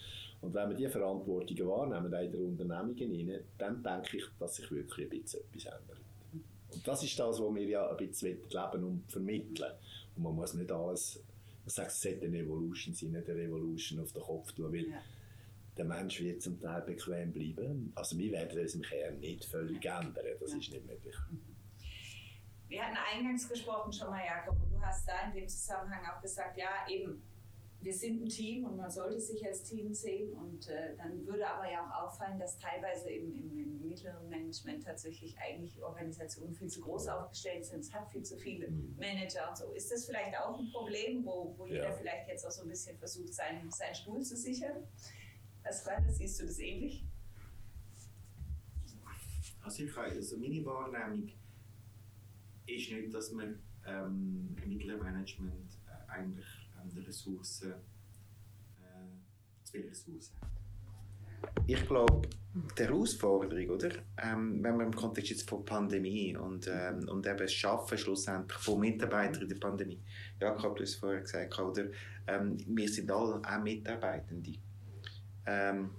Und wenn wir diese Verantwortung wahrnehmen, auch in den Unternehmungen rein, dann denke ich, dass sich wirklich ein bisschen etwas ändert. Und das ist das, was wir ja ein bisschen leben und vermitteln. Und man muss nicht alles, man sagt, es sollte eine Evolution sein, nicht eine Revolution auf den Kopf tun, weil ja der Mensch wird zum Teil bequem bleiben. Also wir werden uns im Kern nicht völlig ändern, das ist nicht möglich. Wir hatten eingangs gesprochen schon mal, Jakob, und du hast da in dem Zusammenhang auch gesagt, ja eben, wir sind ein Team und man sollte sich als Team sehen und äh, dann würde aber ja auch auffallen, dass teilweise im, im, im, mittleren Management tatsächlich eigentlich Organisationen viel zu groß aufgestellt sind. Es hat viel zu viele mhm. Manager und so. Ist das vielleicht auch ein Problem, wo, wo jeder ja. vielleicht jetzt auch so ein bisschen versucht, seinen, seinen Stuhl zu sichern? Als Freunde siehst du das ähnlich? Also, ich, also meine Wahrnehmung ist nicht, dass man ähm, im Mittelmanagement äh, eigentlich ähm, die Ressourcen, äh, zu viele Ressourcen hat. Ich glaube, die Herausforderung, oder? Ähm, wenn man im Kontext jetzt von Pandemie und, ähm, und eben das Schaffen schlussendlich von Mitarbeitern in der Pandemie. Jakob, du hast es vorher gesagt, oder? Ähm, wir sind alle auch Mitarbeitende. Ähm,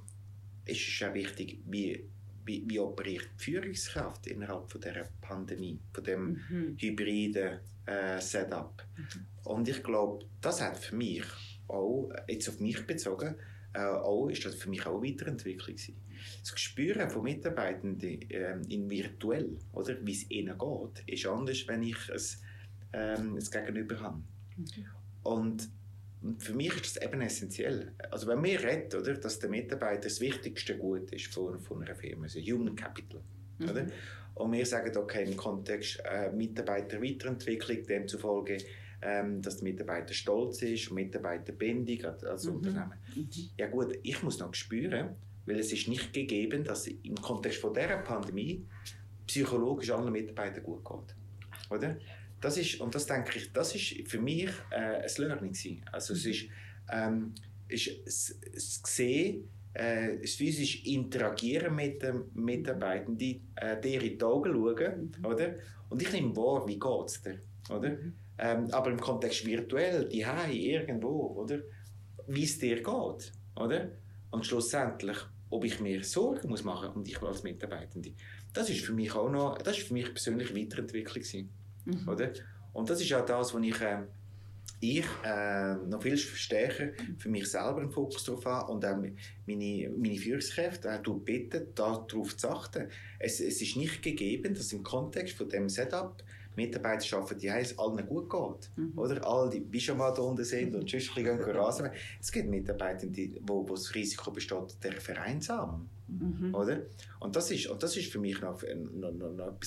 es ist auch wichtig, wie, wie, wie operiert die Führungskraft innerhalb von dieser Pandemie, von dem mhm. hybriden äh, Setup. Mhm. Und ich glaube, das hat für mich auch, jetzt auf mich bezogen, äh, auch, ist das für mich auch Weiterentwicklung gewesen. Das Gespüren von Mitarbeitenden äh, in virtuell, oder, wie es ihnen geht, ist anders, wenn ich es, ähm, es Gegenüber habe. Mhm. Und für mich ist das eben essentiell. Also wenn wir reden, oder, dass der Mitarbeiter das wichtigste Gut ist von, von einer Firma, also Human Capital. Mhm. Oder? Und wir sagen, okay, im Kontext äh, Mitarbeiterweiterentwicklung, demzufolge ähm, dass der Mitarbeiter stolz ist und Mitarbeiterbindung als mhm. Unternehmen. Mhm. Ja gut, ich muss noch spüren, weil es ist nicht gegeben, dass im Kontext von dieser Pandemie psychologisch allen Mitarbeitern gut geht. Oder? Das ist, und das denke ich, das ist für mich äh, ein Learning gewesen. Also es ist, ähm, ist das Sehen, äh, das physisch Interagieren mit den Mitarbeitenden, äh, dir in die Augen schauen, mhm. oder? Und ich nehme wahr, wie geht es dir, oder? Mhm. Ähm, aber im Kontext virtuell, die irgendwo, oder? Wie es dir geht, oder? Und schlussendlich, ob ich mir Sorgen muss machen um dich als Mitarbeitende. Das ist für mich auch noch, das ist für mich persönlich Weiterentwicklung mhm. oder? Und das ist auch das, was ich, äh, ich äh, noch viel stärker für mich selber einen Fokus darauf habe und auch meine, meine Führungskräfte äh, bitten, darauf zu achten. Es, es ist nicht gegeben, dass im Kontext von dem Setup Mitarbeiter arbeiten, die heißt, allen gut geht. Mhm. Oder? Alle, die mal da unten sind und sonst gehen rasen. Es gibt Mitarbeiter, die, wo, wo das Risiko besteht, der vereinsamen. Mhm. Oder? Und das, ist, und das ist für mich noch, noch, noch, noch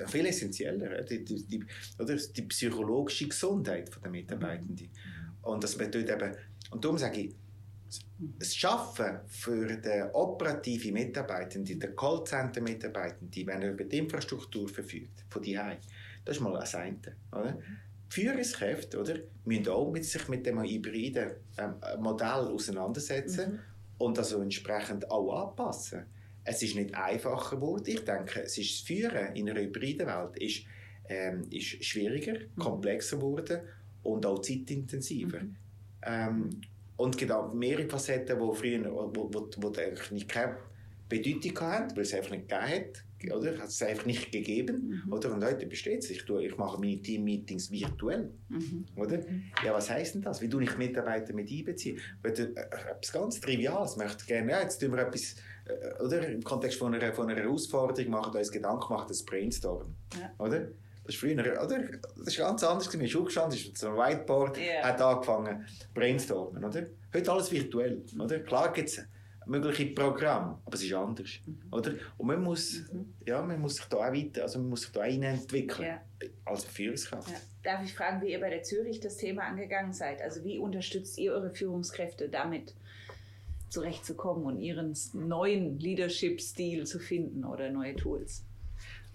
äh, viel essentieller. Die, die, die, oder? die psychologische Gesundheit der Mitarbeitenden. Mhm. Und das bedeutet eben, und darum sage ich, das Schaffen für den operativen Mitarbeitenden, den Callcenter-Mitarbeitenden, wenn er über die Infrastruktur verfügt, von die das ist mal das eine. Oder? Die Führungskräfte oder, müssen auch mit sich mit dem hybriden ähm, Modell auseinandersetzen mhm. Und also entsprechend auch anpassen. Es ist nicht einfacher geworden. Ich denke, es ist das Führen in einer hybriden Welt ist, ähm, ist schwieriger, mhm. komplexer geworden und auch zeitintensiver. Mhm. Ähm, und genau mehrere Facetten, die früher wo, wo, wo eigentlich nicht keine Bedeutung hatten, weil es einfach nicht gegeben hat oder? Hat es einfach nicht gegeben, mhm. oder? Und heute besteht es. Ich, ich mache meine Team-Meetings virtuell, mhm. oder? Mhm. Ja, was heisst denn das? Wie tue ich Mitarbeiter mit einbeziehen? Äh, etwas ganz Triviales. Ich möchte gerne, ja, jetzt tun wir etwas, äh, oder? Im Kontext von einer, von einer Herausforderung machen wir uns Gedanken, machen das Brainstorm, ja. oder? Das ist früher, oder? Das ist ganz anders gewesen. Schule gestanden, ist so ein Whiteboard, yeah. hat angefangen brainstormen, oder? Heute alles virtuell, oder? Klar gibt es mögliche Programm, aber es ist anders, mhm. oder? Und man muss, mhm. ja, man muss sich da auch weiter, also man muss sich da entwickeln ja. als Führungskraft. Ja. Darf ich fragen, wie ihr bei der Zürich das Thema angegangen seid? Also wie unterstützt ihr eure Führungskräfte damit zurechtzukommen und ihren neuen Leadership-Stil zu finden oder neue Tools?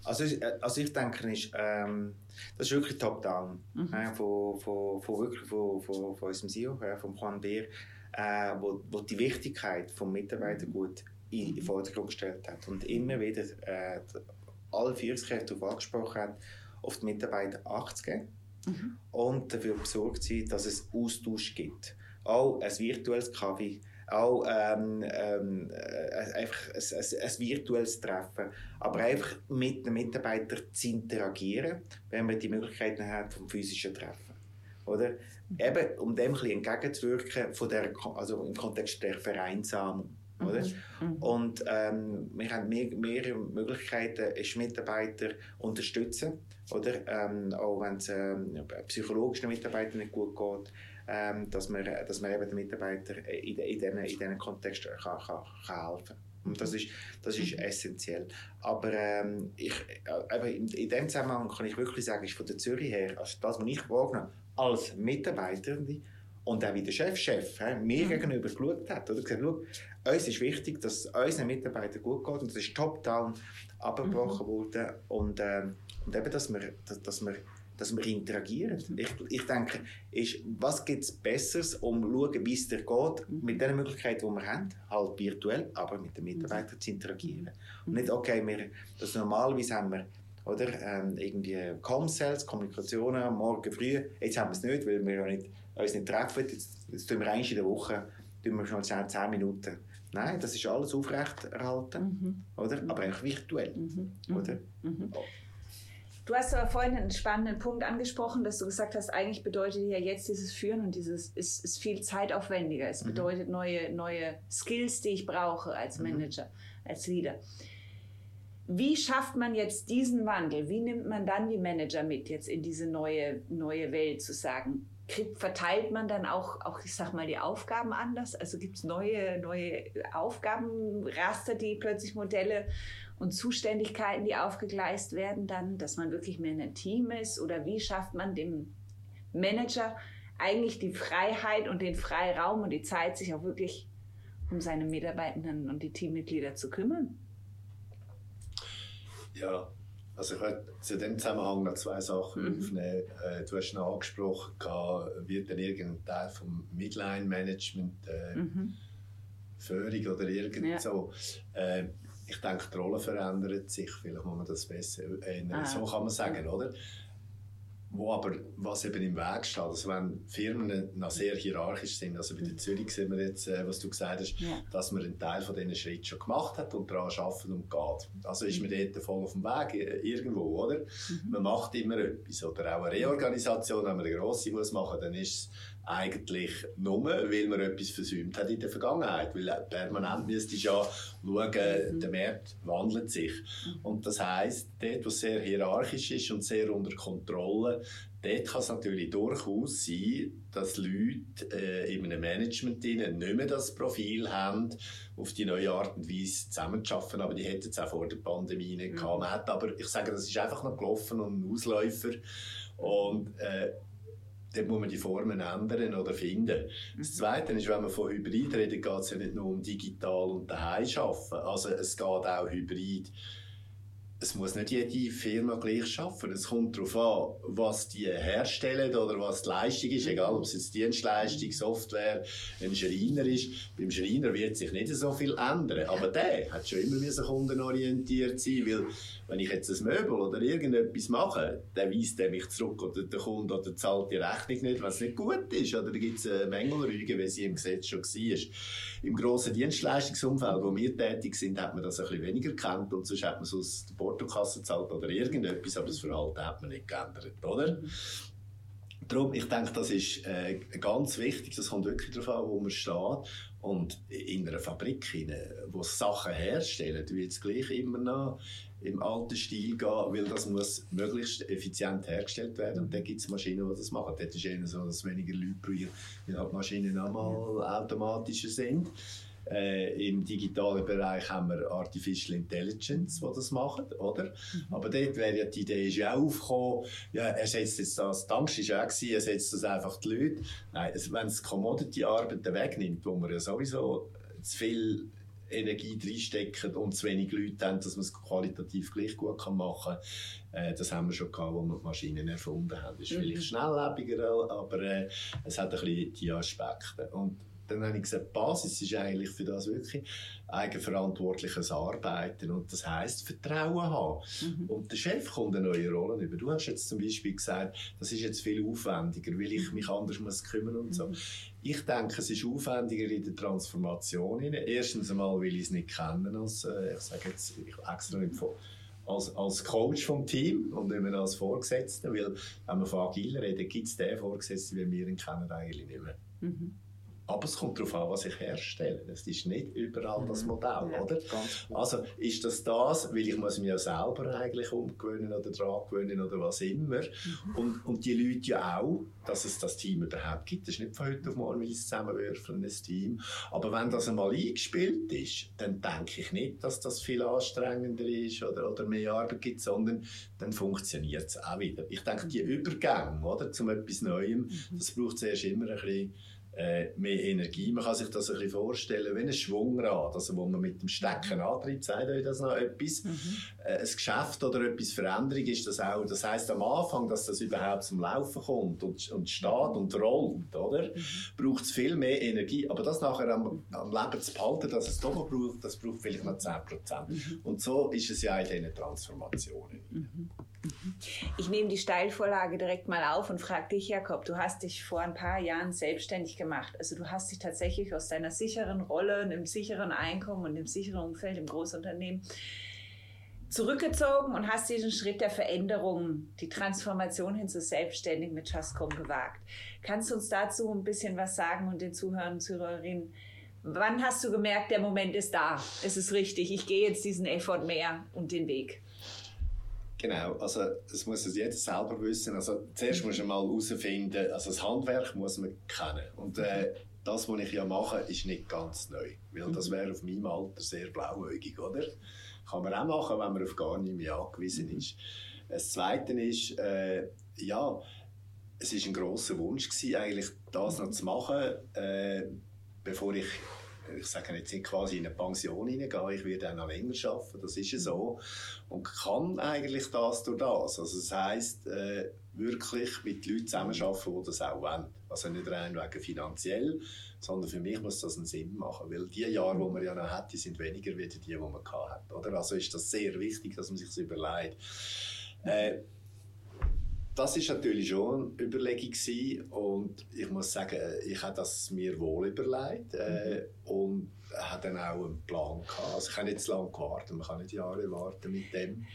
Also, also ich denke, ist, ähm, das ist wirklich top-down. Mhm. Äh, von, von, von, wirklich von, von, von unserem CEO, äh, von Juan Beer äh, wo, wo die Wichtigkeit des Mitarbeiters gut in den Vordergrund gestellt hat und immer wieder äh, alle Führungskräfte darauf angesprochen hat, auf die Mitarbeiter Acht zu geben mhm. und dafür besorgt sein, dass es Austausch gibt. Auch ein virtuelles Kaffee, auch ähm, ähm, äh, einfach ein, ein, ein, virtuelles Treffen, aber einfach mit den Mitarbeitern zu interagieren, wenn man die Möglichkeiten hat vom physischen Treffen. Oder? Eben, um dem ein bisschen entgegenzuwirken, von der, also im Kontext der Vereinsamung. Oder? Mhm. Und ähm, wir haben mehr, mehrere Möglichkeiten, Mitarbeiter unterstützen, oder? Ähm, auch wenn es ähm, psychologischen Mitarbeitern nicht gut geht, ähm, dass, man, dass man eben den Mitarbeitern in, in, diesen, in Kontext kann, kann, kann helfen und das ist, das ist mhm. essentiell. Aber ähm, ich, äh, in, in dem Zusammenhang kann ich wirklich sagen, ist von der Zürich her, also das, was ich wahrgenommen als Mitarbeitende und auch wie der Chefchef -Chef, mir mhm. gegenüber geschaut hat. Oder gesagt, schau, uns ist wichtig, dass es unseren Mitarbeitern gut geht und das ist top-down abgebrochen mhm. worden und, äh, und eben, dass wir, dass, dass wir dass wir interagieren. Mhm. Ich, ich denke, ist, was gibt es Besseres, um zu schauen, wie es dir geht, mhm. mit den Möglichkeiten, die wir haben, halt virtuell, aber mit den Mitarbeitern mhm. zu interagieren. Und nicht, okay, wir, das normalerweise haben wir oder, ähm, irgendwie Com-Sales, Kommunikationen, morgen früh, jetzt haben wir es nicht, weil wir ja nicht, uns nicht treffen, jetzt, jetzt tun wir eins in der Woche, tun wir schon 10, 10 Minuten. Nein, das ist alles aufrechterhalten, mhm. oder? aber eigentlich virtuell. Mhm. Oder? Mhm. Oh. Du hast aber vorhin einen spannenden Punkt angesprochen, dass du gesagt hast, eigentlich bedeutet ja jetzt dieses Führen und dieses ist, ist viel zeitaufwendiger. Es mhm. bedeutet neue, neue Skills, die ich brauche als mhm. Manager, mhm. als Leader. Wie schafft man jetzt diesen Wandel? Wie nimmt man dann die Manager mit jetzt in diese neue, neue Welt zu sagen? Kriegt, verteilt man dann auch, auch, ich sag mal, die Aufgaben anders? Also gibt es neue, neue Aufgabenraster, die plötzlich Modelle und Zuständigkeiten, die aufgegleist werden, dann, dass man wirklich mehr in einem Team ist? Oder wie schafft man dem Manager eigentlich die Freiheit und den Freiraum und die Zeit, sich auch wirklich um seine Mitarbeitenden und die Teammitglieder zu kümmern? Ja, also ich möchte zu dem Zusammenhang noch zwei Sachen mhm. aufnehmen. Äh, du hast noch angesprochen, wird dann irgendein Teil vom Midline-Management äh, mhm. Führung oder irgend ja. so. Äh, ich denke, die Rolle verändert sich. Vielleicht muss man das besser erinnern. Ah. So kann man sagen, oder? Wo aber, was eben im Weg steht, also wenn Firmen noch sehr hierarchisch sind, also bei der mhm. Zürich sehen wir jetzt, äh, was du gesagt hast, ja. dass man einen Teil von diesen Schritten schon gemacht hat und daran arbeitet und geht. Also ist man dort voll auf dem Weg, äh, irgendwo, oder? Mhm. Man macht immer etwas. Oder auch eine Reorganisation, wenn man eine grosse muss machen, dann ist es eigentlich nur, weil man etwas versäumt hat in der Vergangenheit. Weil permanent müsste ich ja schauen, mhm. der Markt wandelt sich. Mhm. Und das heisst, dort, was sehr hierarchisch ist und sehr unter Kontrolle, dort kann es natürlich durchaus sein, dass Leute äh, in einem Management nicht mehr das Profil haben, auf die neue Art und Weise zusammenzuarbeiten, aber die hätten es auch vor der Pandemie nicht mhm. gehabt. Aber, ich sage, das ist einfach noch gelaufen und ein Ausläufer. Und äh, dort muss man die Formen ändern oder finden. Das mhm. Zweite ist, wenn man von Hybrid redet, geht es ja nicht nur um digital und daheim arbeiten. Also es geht auch Hybrid es muss nicht jede Firma gleich arbeiten. Es kommt darauf an, was die herstellen oder was die Leistung ist. Egal, ob es jetzt Dienstleistung, Software, ein Schreiner ist. Beim Schreiner wird sich nicht so viel ändern. Aber der hat schon immer kundenorientiert sein, weil wenn ich jetzt ein Möbel oder irgendetwas mache, dann weist der mich zurück oder der Kunde oder zahlt die Rechnung nicht, wenn es nicht gut ist. Oder da gibt es Mängelrüge, wie sie im Gesetz schon war. Im grossen Dienstleistungsumfeld, wo wir tätig sind, hat man das ein bisschen weniger gekannt und sonst hat man es aus der Portokasse gezahlt oder irgendetwas, aber das Verhalten hat man nicht geändert, oder? Darum, ich denke, das ist äh, ganz wichtig. Das kommt wirklich darauf an, wo man steht. Und in einer Fabrik, wo Sachen herstellen, wird es gleich immer noch im alten Stil gehen, weil das muss möglichst effizient hergestellt werden. Und dann gibt es Maschinen, die das machen. Dort ist eher so, dass weniger Leute brauchen, weil halt Maschinen auch mal automatischer sind. Äh, Im digitalen Bereich haben wir Artificial Intelligence, die das machen, oder? Mhm. Aber dort wäre ja die Idee ist ja auch aufgekommen, ja, ersetzt jetzt das, die Angst war ja auch gewesen, ersetzt das einfach die Leute. Nein, wenn es Commodity-Arbeiten wegnimmt, wo man ja sowieso zu viel Energie reinstecken und zu wenig Leute haben, dass man es qualitativ gleich gut machen kann. Äh, das haben wir schon gehabt, als wir die Maschinen erfunden haben. Das ist mhm. vielleicht schnelllebiger, aber äh, es hat ein bisschen die Aspekte. Und dann habe ich gesagt, die Basis ist eigentlich für das wirklich eigenverantwortliches Arbeiten und das heißt Vertrauen haben. Mhm. Und der Chef kommt eine neue Rolle über. Du hast jetzt zum Beispiel gesagt, das ist jetzt viel aufwendiger, weil ich mich anders muss kümmern und so. Mhm. Ich denke, es ist aufwendiger in der Transformation. Erstens einmal, weil ich es nicht kenne, als, äh, ich sage jetzt ich extra nicht von als, als Coach vom Team und nicht mehr als Vorgesetzter, weil wenn wir von agil reden, gibt es den Vorgesetzten, wie wir ihn kennen, eigentlich nicht mehr. Mhm. Aber es kommt darauf an, was ich herstelle. Es ist nicht überall das mhm. Modell, ja, oder? Also ist das das, weil ich muss mich ja selber eigentlich umgewöhnen oder dran gewöhnen oder was immer. Mhm. Und, und die Leute ja auch, dass es das Team überhaupt gibt. Das ist nicht von heute auf morgen, ein Team. Aber wenn das einmal eingespielt ist, dann denke ich nicht, dass das viel anstrengender ist oder, oder mehr Arbeit gibt, sondern dann funktioniert es auch wieder. Ich denke, die Übergänge, oder, zum etwas Neuem, mhm. das braucht zuerst immer ein bisschen äh, mehr Energie. Man kann sich das ein bisschen vorstellen wie ein Schwungrad, also wo man mit dem Stecken antreibt. Sagt euch das noch etwas? Mhm. Äh, ein Geschäft oder etwas Veränderung ist das auch. Das heißt am Anfang, dass das überhaupt zum Laufen kommt und, und steht und rollt, oder? Mhm. Braucht es viel mehr Energie. Aber das nachher am, am Leben zu behalten, dass es doch braucht, das braucht vielleicht noch 10 Prozent. Mhm. Und so ist es ja in diesen Transformationen. Ich nehme die Steilvorlage direkt mal auf und frage dich, Jakob, du hast dich vor ein paar Jahren selbstständig gemacht. Also du hast dich tatsächlich aus deiner sicheren Rolle, einem sicheren Einkommen und einem sicheren Umfeld im Großunternehmen zurückgezogen und hast diesen Schritt der Veränderung, die Transformation hin zu selbstständig mit Chascom gewagt. Kannst du uns dazu ein bisschen was sagen und den Zuhörern und Zuhörerinnen, wann hast du gemerkt, der Moment ist da, es ist richtig, ich gehe jetzt diesen Effort mehr und den Weg? Genau, also das muss es jeder selber wissen. Also zuerst muss man mal herausfinden, also das Handwerk muss man kennen. Und äh, das, was ich ja mache, ist nicht ganz neu. Weil das mhm. wäre auf meinem Alter sehr blauäugig, oder? Kann man auch machen, wenn man auf gar nichts mehr angewiesen ist. Das Zweite ist, äh, ja, es war ein grosser Wunsch gewesen, eigentlich das noch zu machen, äh, bevor ich ich sage jetzt nicht quasi in eine Pension hineingehen, ich werde auch noch länger arbeiten, das ist ja so. Und kann eigentlich das durch das. Also das heisst, äh, wirklich mit Leuten zusammenarbeiten, die das auch wollen. Also nicht rein wegen finanziell, sondern für mich muss das einen Sinn machen, weil die Jahre, die man ja noch hat, die sind weniger wie die, die man hat. Oder? Also ist das sehr wichtig, dass man sich das überlegt. Äh, das ist natürlich schon eine Überlegung gewesen. und ich muss sagen, ich habe das mir wohl überlegt äh, mhm. und habe dann auch einen Plan gehabt. Also ich habe nicht zu lange gewartet, man kann nicht Jahre warten mit dem.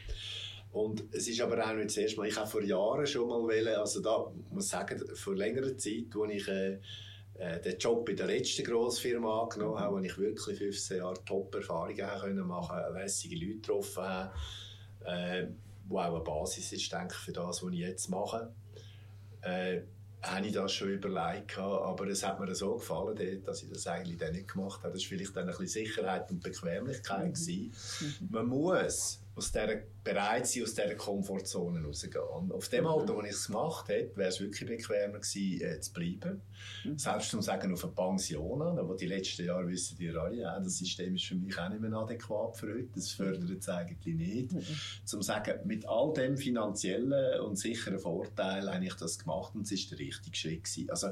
Und es ist aber auch nicht das erste Mal, ich habe vor Jahren schon mal wollen, also da muss ich sagen, vor längerer Zeit, als ich äh, äh, den Job in der letzten Grossfirma angenommen habe, wo ich wirklich 15 Jahre Top-Erfahrungen machen konnte, lässige Leute getroffen habe, äh, wo auch eine Basis ist, denke ich, für das, was ich jetzt mache. Äh, habe ich das schon überlegt, aber es hat mir so gefallen, dass ich das eigentlich dann nicht gemacht habe. Das war vielleicht dann ein bisschen Sicherheit und Bequemlichkeit. Mhm. Mhm. Man muss aus dieser, bereit sein, aus dieser Komfortzone rauszugehen. Und auf dem mhm. Alter, wo ich es gemacht hätte, wäre es wirklich bequemer gewesen, äh, zu bleiben. Mhm. Selbst zum Sagen auf eine Pension, wo die letzten Jahre wissen die alle, ja, das System ist für mich auch nicht mehr adäquat für heute. Das fördert es eigentlich nicht. Mhm. Zum Sagen, mit all dem finanziellen und sicheren Vorteil habe ich das gemacht und es war der richtige Schritt gewesen. Also,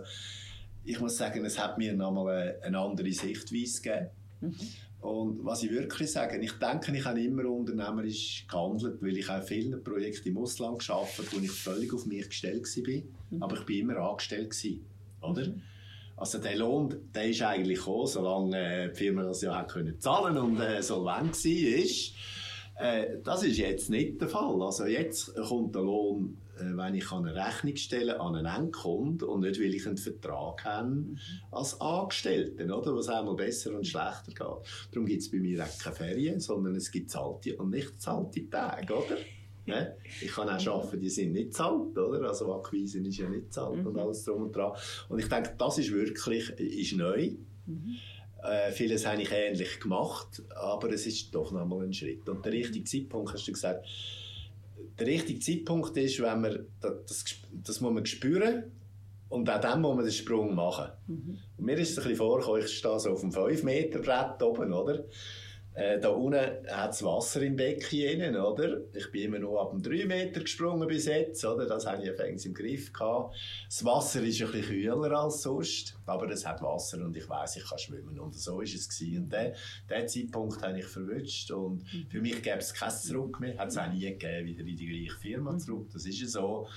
ich muss sagen, es hat mir nochmal eine andere Sichtweise gegeben. Mhm. Und was ich wirklich sage, ich denke, ich habe immer unternehmerisch gehandelt, weil ich auch viele Projekte im Ausland geschafft habe, wo ich völlig auf mich gestellt war. Mhm. Aber ich war immer angestellt. Gewesen, oder? Mhm. Also der Lohn, der ist eigentlich gekommen, solange äh, die Firma das ja auch können zahlen und äh, solvent war. Äh, das ist jetzt nicht der Fall. Also jetzt kommt der Lohn wenn ich eine Rechnung stelle an einen Endkunden und nicht, weil ich einen Vertrag habe mhm. als Angestellten, oder? Was einmal besser und schlechter geht. Darum gibt es bei mir auch keine Ferien, sondern es gibt zahlte und nicht zahlte Tage, oder? Ja? Ich kann auch arbeiten, die sind nicht zahlt, oder? Also Akquise ist ja nicht zahlt mhm. und alles drum und dran. Und ich denke, das ist wirklich ist neu. Mhm. Äh, vieles habe ich ähnlich gemacht, aber es ist doch noch mal ein Schritt. Und der richtige Zeitpunkt, hast du gesagt, der richtige Zeitpunkt ist, wenn man das, das muss man spüren und auch dann muss man den Sprung machen. Mhm. mir ist es ein bisschen vorgekommen, ich stehe so auf dem 5 Meter Brett oben, oder? Äh, da unten hat es Wasser im Becken oder? Ich bin immer nur ab dem 3 Meter gesprungen bis jetzt, oder? Das habe ich fängs im Griff gehabt. Das Wasser ist ein bisschen kühler als sonst, aber es hat Wasser und ich weiß, ich kann schwimmen. Und so ist es gewesen. Und den, den Zeitpunkt habe ich verwünscht und mhm. für mich gäbe es kein Zurück mehr. Hat es auch nie gegeben, wieder in die gleiche Firma mhm. zurück. Das ist ja so.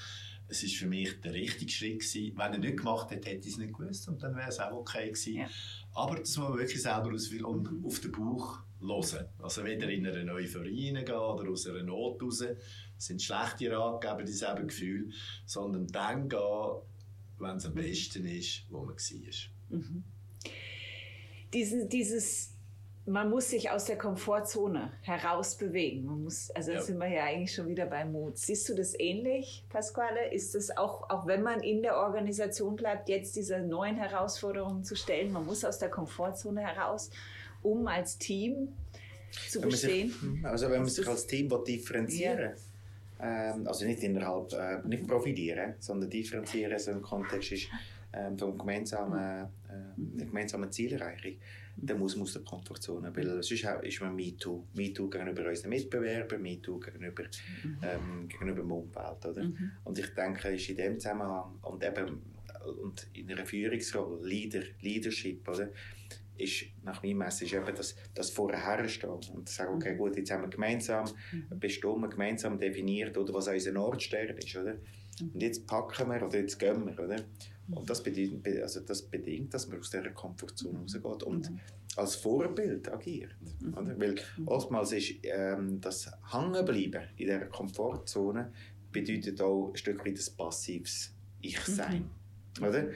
Es war für mich der richtige Schritt gewesen. Wenn er nicht gemacht hätte, hätte ich es nicht gewusst und dann wäre es auch okay gewesen. Ja. Aber das muss man wirklich selber auswählen und mhm. auf den Bauch hören. Also weder in eine Euphorie hineingehen oder aus einer Not raus. Das sind schlechte Ratgeber, dieselben Gefühle. Sondern dann gehen, wenn es am besten ist, wo man war. Mhm. Dieses, dieses, man muss sich aus der Komfortzone herausbewegen. Man muss, also ja. sind wir ja eigentlich schon wieder beim Mut. Siehst du das ähnlich, Pasquale? Ist es auch, auch wenn man in der Organisation bleibt, jetzt diese neuen Herausforderungen zu stellen? Man muss aus der Komfortzone heraus um als Team zu bestehen? Sich, hm, also wenn man sich als Team differenzieren ja. ähm, also nicht innerhalb, äh, nicht profitieren, sondern differenzieren, so im Kontext ist, ähm, vom gemeinsamen, äh, der gemeinsamen Zielerreichung, dann muss man aus der Komfortzone. Weil sonst ist man MeToo. MeToo gegenüber unseren Mitbewerbern, MeToo gegenüber, ähm, gegenüber dem Umfeld. Oder? Mhm. Und ich denke, ist in dem Zusammenhang und eben und in einer Führungsrolle, Leader, Leadership, oder? Ist nach meinem Message eben das, das Vorherstehen und sagen, okay, gut, jetzt haben wir gemeinsam bestimmt, gemeinsam definiert, oder, was unser Nordstern ist, oder? Und jetzt packen wir oder jetzt gehen wir, oder? Und das bedingt, also das bedingt dass man aus dieser Komfortzone rausgeht und als Vorbild agiert. Oder? Weil oftmals ist ähm, das Hängenbleiben in dieser Komfortzone bedeutet auch ein Stück weit ein passives Ich-Sein. Oder?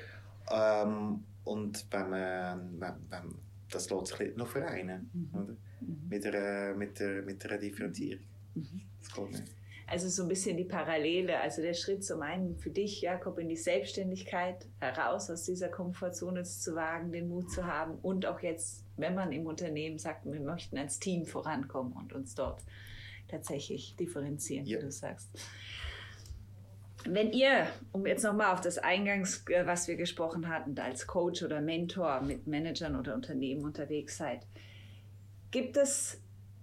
Ähm, und wenn man, wenn, wenn, das lässt sich noch vereinen, oder? Mit, einer, mit, der, mit einer Differenzierung. Das geht nicht. Also so ein bisschen die Parallele, also der Schritt zum einen für dich, Jakob, in die Selbstständigkeit, heraus aus dieser Komfortzone zu wagen, den Mut zu haben und auch jetzt, wenn man im Unternehmen sagt, wir möchten als Team vorankommen und uns dort tatsächlich differenzieren, Ja. wie du sagst. Wenn ihr, um jetzt nochmal auf das Eingangs, äh, was wir gesprochen hatten, als Coach oder Mentor mit Managern oder Unternehmen unterwegs seid, gibt es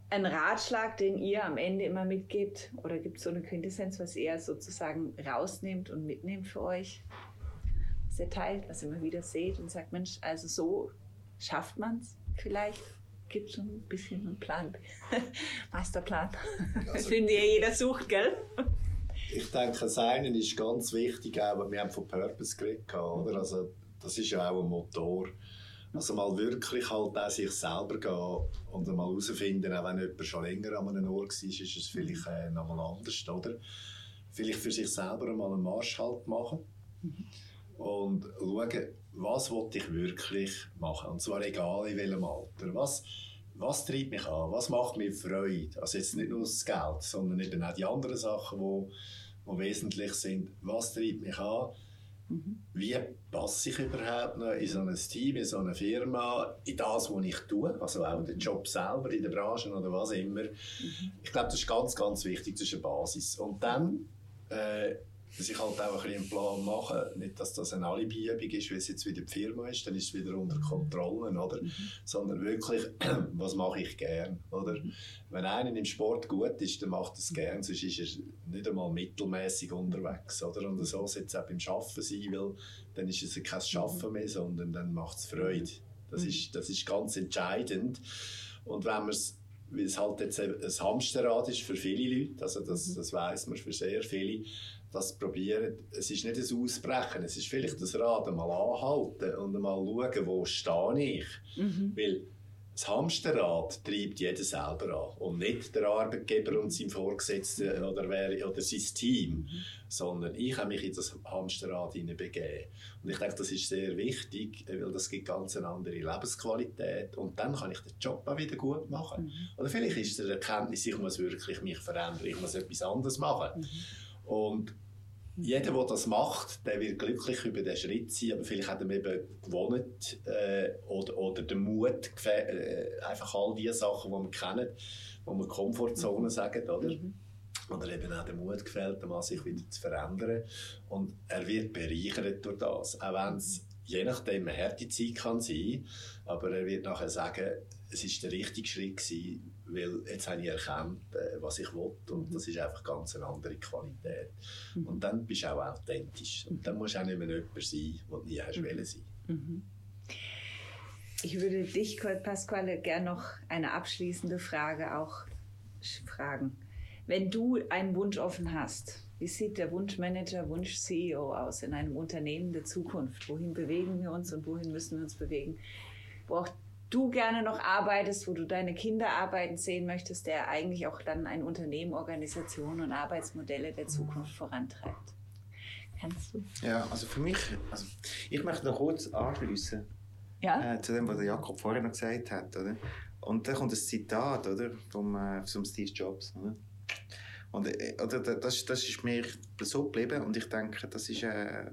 einen Ratschlag, den ihr am Ende immer mitgebt? Oder gibt es so eine Quintessenz, was ihr sozusagen rausnehmt und mitnehmt für euch? Was ihr teilt, was ihr immer wieder seht und sagt, Mensch, also so schafft man es vielleicht? Gibt es schon ein bisschen einen Plan, Masterplan, Also- den ihr jeder sucht, gell? Ich denke, das eine ist ganz wichtig, auch, wir haben von Purpose geredet, oder? Also, das ist ja auch ein Motor. Also mal wirklich halt auch sich selber gehen und mal herausfinden, auch wenn jemand schon länger an einem Ort war, ist es vielleicht äh, nochmal anders, oder? Vielleicht für sich selber einmal einen Marsch halt machen und schauen, was will ich wirklich machen. Und zwar egal in welchem Alter. Was, was treibt mich an? Was macht mir Freude? Also jetzt nicht nur das Geld, sondern eben auch die anderen Sachen, die, die wesentlich sind. Was treibt mich an? Wie passe ich überhaupt noch in so ein Team, in so eine Firma, in das, was ich tue, also auch den Job selber, in der Branche oder was immer. Ich glaube, das ist ganz, ganz wichtig, das ist eine Basis. Und dann, äh, dass ich halt auch ein einen Plan mache, nicht, dass das eine Alibi-Übung ist, weil es jetzt wieder die Firma ist, dann ist es wieder unter Kontrolle, oder? Sondern wirklich, was mache ich gern, oder? Wenn einer im Sport gut ist, dann macht er es gern, sonst ist er nicht einmal mittelmäßig unterwegs, oder? Und so sollte es auch beim Arbeiten sein, weil dann ist es kein Schaffen mehr, sondern dann macht es Freude. Das ist, das ist ganz entscheidend. Und wenn man es weil es halt jetzt ein Hamsterrad ist für viele Leute, also das, das weiß man für sehr viele, das probieren, es ist nicht ein Ausbrechen, es ist vielleicht das Rad einmal anhalten und einmal schauen, wo stehe ich. Weil das Hamsterrad treibt jeder selber an und nicht der Arbeitgeber und sein Vorgesetzter oder, wer, oder sein Team, sondern ich habe mich in das Hamsterrad hineinbegeben. Und ich denke, das ist sehr wichtig, weil das gibt ganz eine andere Lebensqualität und dann kann ich den Job auch wieder gut machen. Oder vielleicht ist es eine Erkenntnis, ich muss wirklich mich verändern, ich muss etwas anderes machen. Und jeder, der das macht, der wird glücklich über den Schritt sein, aber vielleicht hat er eben gewonnen äh, oder, oder den Mut, äh, einfach all die Sachen, die wir kennen, die wir Komfortzone sagen, oder? Oder eben auch den Mut gefällt, mal sich wieder zu verändern. Und er wird bereichert durch das, auch wenn es je nachdem eine harte Zeit kann sein, aber er wird nachher sagen, es ist der richtige Schritt gewesen, weil jetzt habe ich erkannt, äh, was ich will und das ist einfach ganz eine andere Qualität. Und dann bist du auch authentisch und dann musst du auch nicht mehr jemand sein, der nie hast wollen sein. Ich würde dich, Pasquale, gerne noch eine abschließende Frage auch fragen. Wenn du einen Wunsch offen hast, wie sieht der Wunschmanager, Wunsch-CEO aus in einem Unternehmen der Zukunft? Wohin bewegen wir uns und wohin müssen wir uns bewegen? Wo auch du gerne noch arbeitest, wo du deine Kinder arbeiten sehen möchtest, der eigentlich auch dann ein Unternehmen, Organisation und Arbeitsmodelle der Zukunft vorantreibt. Kannst du? Ja, also für mich, also ich möchte noch kurz anschließen Ja? äh, zu dem, was der Jakob vorher noch gesagt hat. Oder? Und da kommt ein Zitat oder, vom, äh, vom Steve Jobs. Oder? Und, äh, oder, da- das, das ist mir so geblieben und ich denke, das ist äh,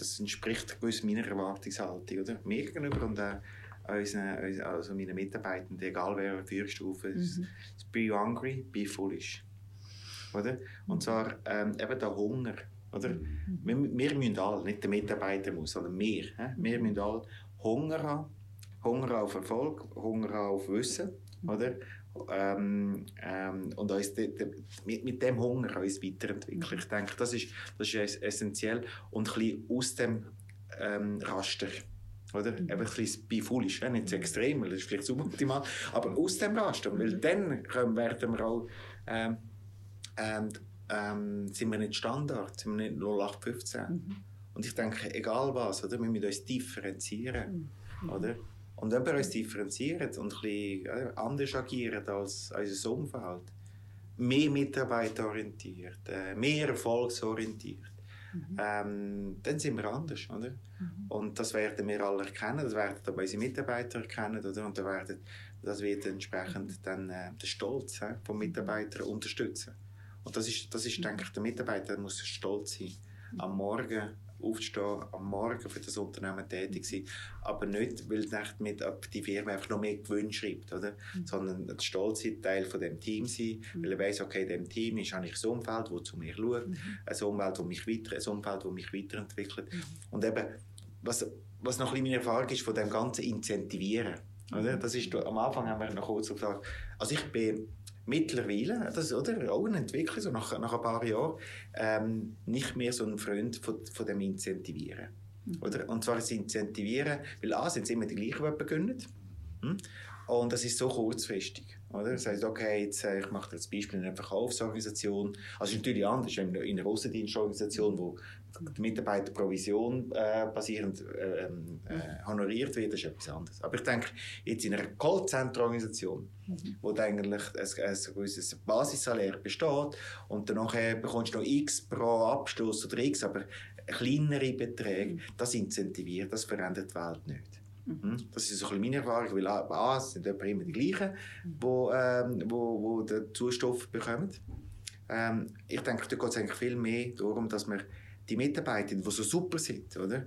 das, entspricht gewiss meiner Erwartungshaltung. Oder? Mir gegenüber und auch unseren, also meinen Mitarbeitenden, egal wer Führungsstufe ist. Be hungry, be foolish. Oder? Und zwar ähm, eben der Hunger Oder? Mhm. Wir, wir müssen alle, nicht der Mitarbeiter muss, sondern wir. He? Wir müssen alle Hunger haben. Hunger auf Erfolg, Hunger auf Wissen. Oder? Ähm, ähm, und uns de, de, mit, mit dem Hunger uns weiterentwickeln. Ich denke, das ist, das ist essentiell und ein bisschen aus dem ähm, Raster. Oder? Mhm. Eben ein bisschen bei foolish, nicht zu extrem, das ist vielleicht suboptimal, aber aus dem Raster, weil mhm. dann können, werden wir auch ähm, ähm, ähm, sind wir nicht Standard, sind wir nicht 0815. Mhm. Und ich denke, egal was, oder? wir müssen uns differenzieren. Mhm. Oder? Und wenn wir uns differenzieren und ein bisschen anders agieren als unser Umfeld, mehr mitarbeiterorientiert, äh, mehr erfolgsorientiert, mhm. ähm, dann sind wir anders. Oder? Mhm. Und das werden wir alle erkennen, das werden auch unsere Mitarbeiter erkennen. Oder? Und werden, das wird entsprechend dann äh, den Stolz äh, vom Mitarbeiter unterstützen. Und das ist, das ist mhm. denke ich, der Mitarbeiter muss stolz sein, am Morgen aufstehen, am Morgen für das Unternehmen tätig sein, aber nicht, weil mit die Firma einfach noch mehr Gewinn schreibt, oder? Mhm. sondern der stolze Teil von dem Team sein, mhm. weil er weiß, okay, in dem Team ist eigentlich ein Umfeld, das zu mir schaut, mhm. ein Umfeld, das mich weiter, ein Umfeld, das mich weiterentwickelt. Mhm. Und eben, was, was noch ein bisschen meine Erfahrung ist von dem ganzen Incentivieren, oder? Das ist, am Anfang haben wir noch kurz gesagt, also ich bin mittlerweile, das, oder, auch eine Entwicklung, so nach, nach ein paar Jahren, ähm, nicht mehr so ein Freund von, von dem Incentivieren. Mhm. Oder? Und zwar das Incentivieren, weil A, sind es immer die gleichen, die beginnen. Hm? Und das ist so kurzfristig. Oder? Das heißt, okay, jetzt, äh, ich mache das Beispiel in einer Verkaufsorganisation. Also, ist natürlich anders, in einer Außendienstorganisation, wo die Mitarbeiterprovision äh, basierend äh, ähm, äh, honoriert wird, ist etwas anderes. Aber ich denke, jetzt in einer Callcenter-Organisation, mhm. wo eigentlich ein, ein gewisses Basissalär besteht und danach bekommst du noch X pro Abschluss oder X, aber kleinere Beträge, mhm. das incentiviert, das verändert die Welt nicht. Mhm. Hm? Das ist so ein meine Erfahrung, weil A, es sind immer die gleichen, die wo, ähm, wo, wo den Zustoff bekommen. Ähm, ich denke, da geht es eigentlich viel mehr darum, dass man die Mitarbeiter, die so super sind, oder?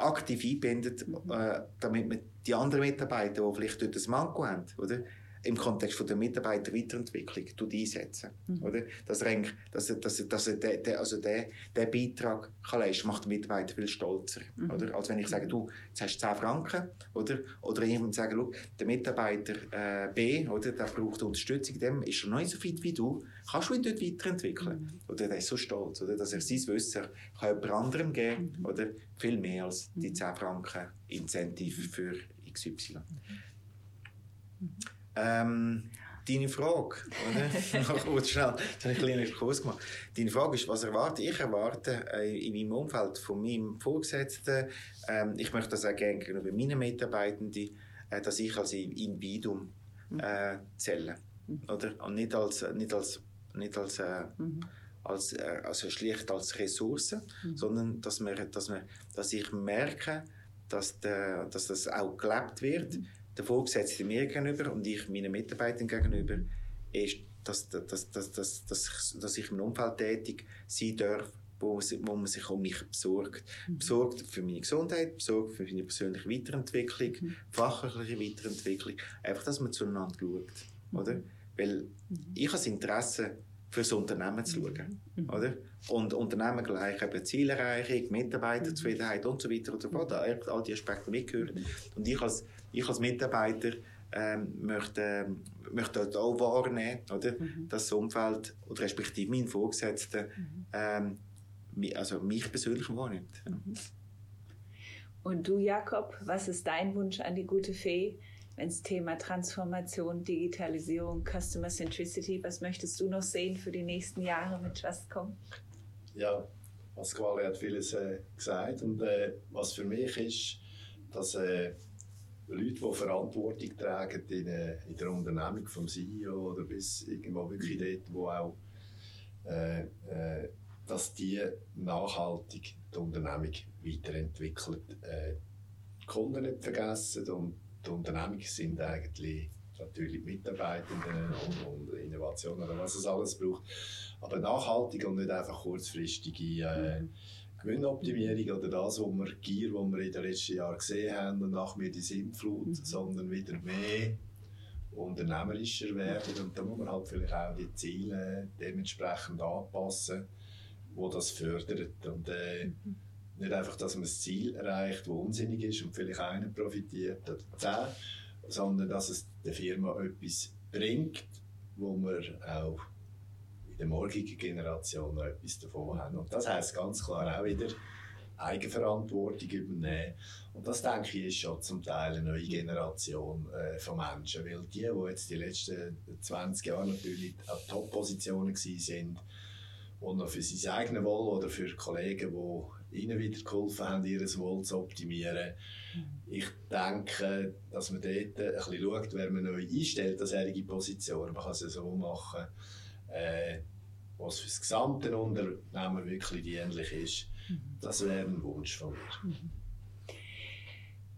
aktiv einbindet, mhm. äh, damit man die anderen Mitarbeiter, die vielleicht dort ein Manko haben, oder? Im Kontext von der Mitarbeiterweiterentwicklung einsetzen. Mhm. Oder? Dass er, dass er, dass er, dass er der, der, also der, der Beitrag kann leisten macht den Mitarbeiter viel stolzer. Mhm. Oder? Als wenn ich sage, du, jetzt hast du 10 Franken, oder, oder jemand schau, der Mitarbeiter äh, B, oder, der braucht Unterstützung, dem ist er noch nicht so fit wie du, kannst du ihn dort weiterentwickeln. Mhm. Oder der ist so stolz, oder, dass er sein Wissen kann jemand anderem geben mhm. oder viel mehr als die 10 mhm. Franken Incentive für XY. Mhm. Ähm, deine Frage, oder? Noch kurz schnell, das habe ich ein bisschen Kurs gemacht. Deine Frage ist, was erwarte ich? erwarte äh, in meinem Umfeld von meinem Vorgesetzten, ähm, ich möchte das auch gerne gegenüber meinen Mitarbeitenden, äh, dass ich als Individuum mhm. äh, zähle. Mhm. Oder? Und nicht als, nicht als, nicht als, äh, mhm. als äh, also schlicht als Ressource, mhm. sondern dass, wir, dass, wir, dass ich merke, dass, der, dass das auch gelebt wird mhm der Vorgesetzte mir gegenüber und ich meinen Mitarbeitern gegenüber, ist, dass, dass, dass, dass, dass, dass ich im Umfeld tätig sein darf, wo, wo man sich um mich besorgt. Mhm. Besorgt für meine Gesundheit, besorgt für meine persönliche Weiterentwicklung, mhm. fachliche Weiterentwicklung. Einfach, dass man zueinander schaut. Mhm. Oder? Weil mhm. ich habe das Interesse, für das Unternehmen zu schauen. Mhm. Oder? Und Unternehmen gleich eben Zielerreichung, Mitarbeiterzufriedenheit und so weiter und so fort. All die Aspekte mitgehören. Und ich als, ich als Mitarbeiter ähm, möchte, möchte dort auch wahrnehmen, oder? Mhm. das Umfeld, oder respektive mein Vorgesetzter, mhm. ähm, also mich persönlich wahrnimmt. Mhm. Und du, Jakob, was ist dein Wunsch an die gute Fee? ins Thema Transformation, Digitalisierung, Customer Centricity. Was möchtest du noch sehen für die nächsten Jahre mit Justcom? Ja, Pasquale hat vieles äh, gesagt und äh, was für mich ist, dass äh, Leute, die Verantwortung tragen in, äh, in der Unternehmung vom CEO oder bis irgendwo wirklich dort, wo auch äh, äh, dass die nachhaltig die Unternehmung weiterentwickelt. die Kunden nicht vergessen und die Unternehmungen sind eigentlich natürlich Mitarbeitenden und, und Innovationen oder was es alles braucht. Aber nachhaltig und nicht einfach kurzfristige äh, Gewinnoptimierung oder das, was wir, Gier, was wir in den letzten Jahren gesehen haben und nach mir die Sintflut, mhm. sondern wieder mehr unternehmerischer werden und da muss man halt vielleicht auch die Ziele dementsprechend anpassen, die wo das fördert. Und, äh, mhm. Nicht einfach, dass man das Ziel erreicht, das unsinnig ist und vielleicht einer profitiert oder zehn, sondern dass es der Firma etwas bringt, wo wir auch der morgigen Generation noch etwas davon haben. Und das heisst ganz klar auch wieder Eigenverantwortung übernehmen. Und das, denke ich, ist schon zum Teil eine neue Generation äh, von Menschen. Weil die, die jetzt die letzten 20 Jahre natürlich an Top-Positionen waren und noch für sein eigenes Wohl oder für Kollegen, die ihnen wieder geholfen haben, ihr Wohl zu optimieren. Mhm. Ich denke, dass man dort ein bisschen schaut, wer man neu einstellt, als solche Position. Man kann es ja so machen, äh, was für das gesamte Unternehmen wirklich dienlich ist. Mhm. Das wäre ein Wunsch von mir. Mhm.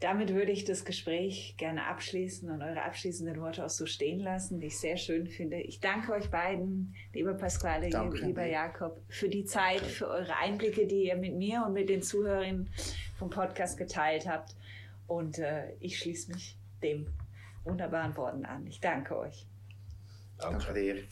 Damit würde ich das Gespräch gerne abschließen und eure abschließenden Worte auch so stehen lassen, die ich sehr schön finde. Ich danke euch beiden, lieber Pasquale, danke. lieber Jakob, für die Zeit, für eure Einblicke, die ihr mit mir und mit den Zuhörern vom Podcast geteilt habt. Und äh, ich schließe mich dem wunderbaren Worten an. Ich danke euch. Danke dir.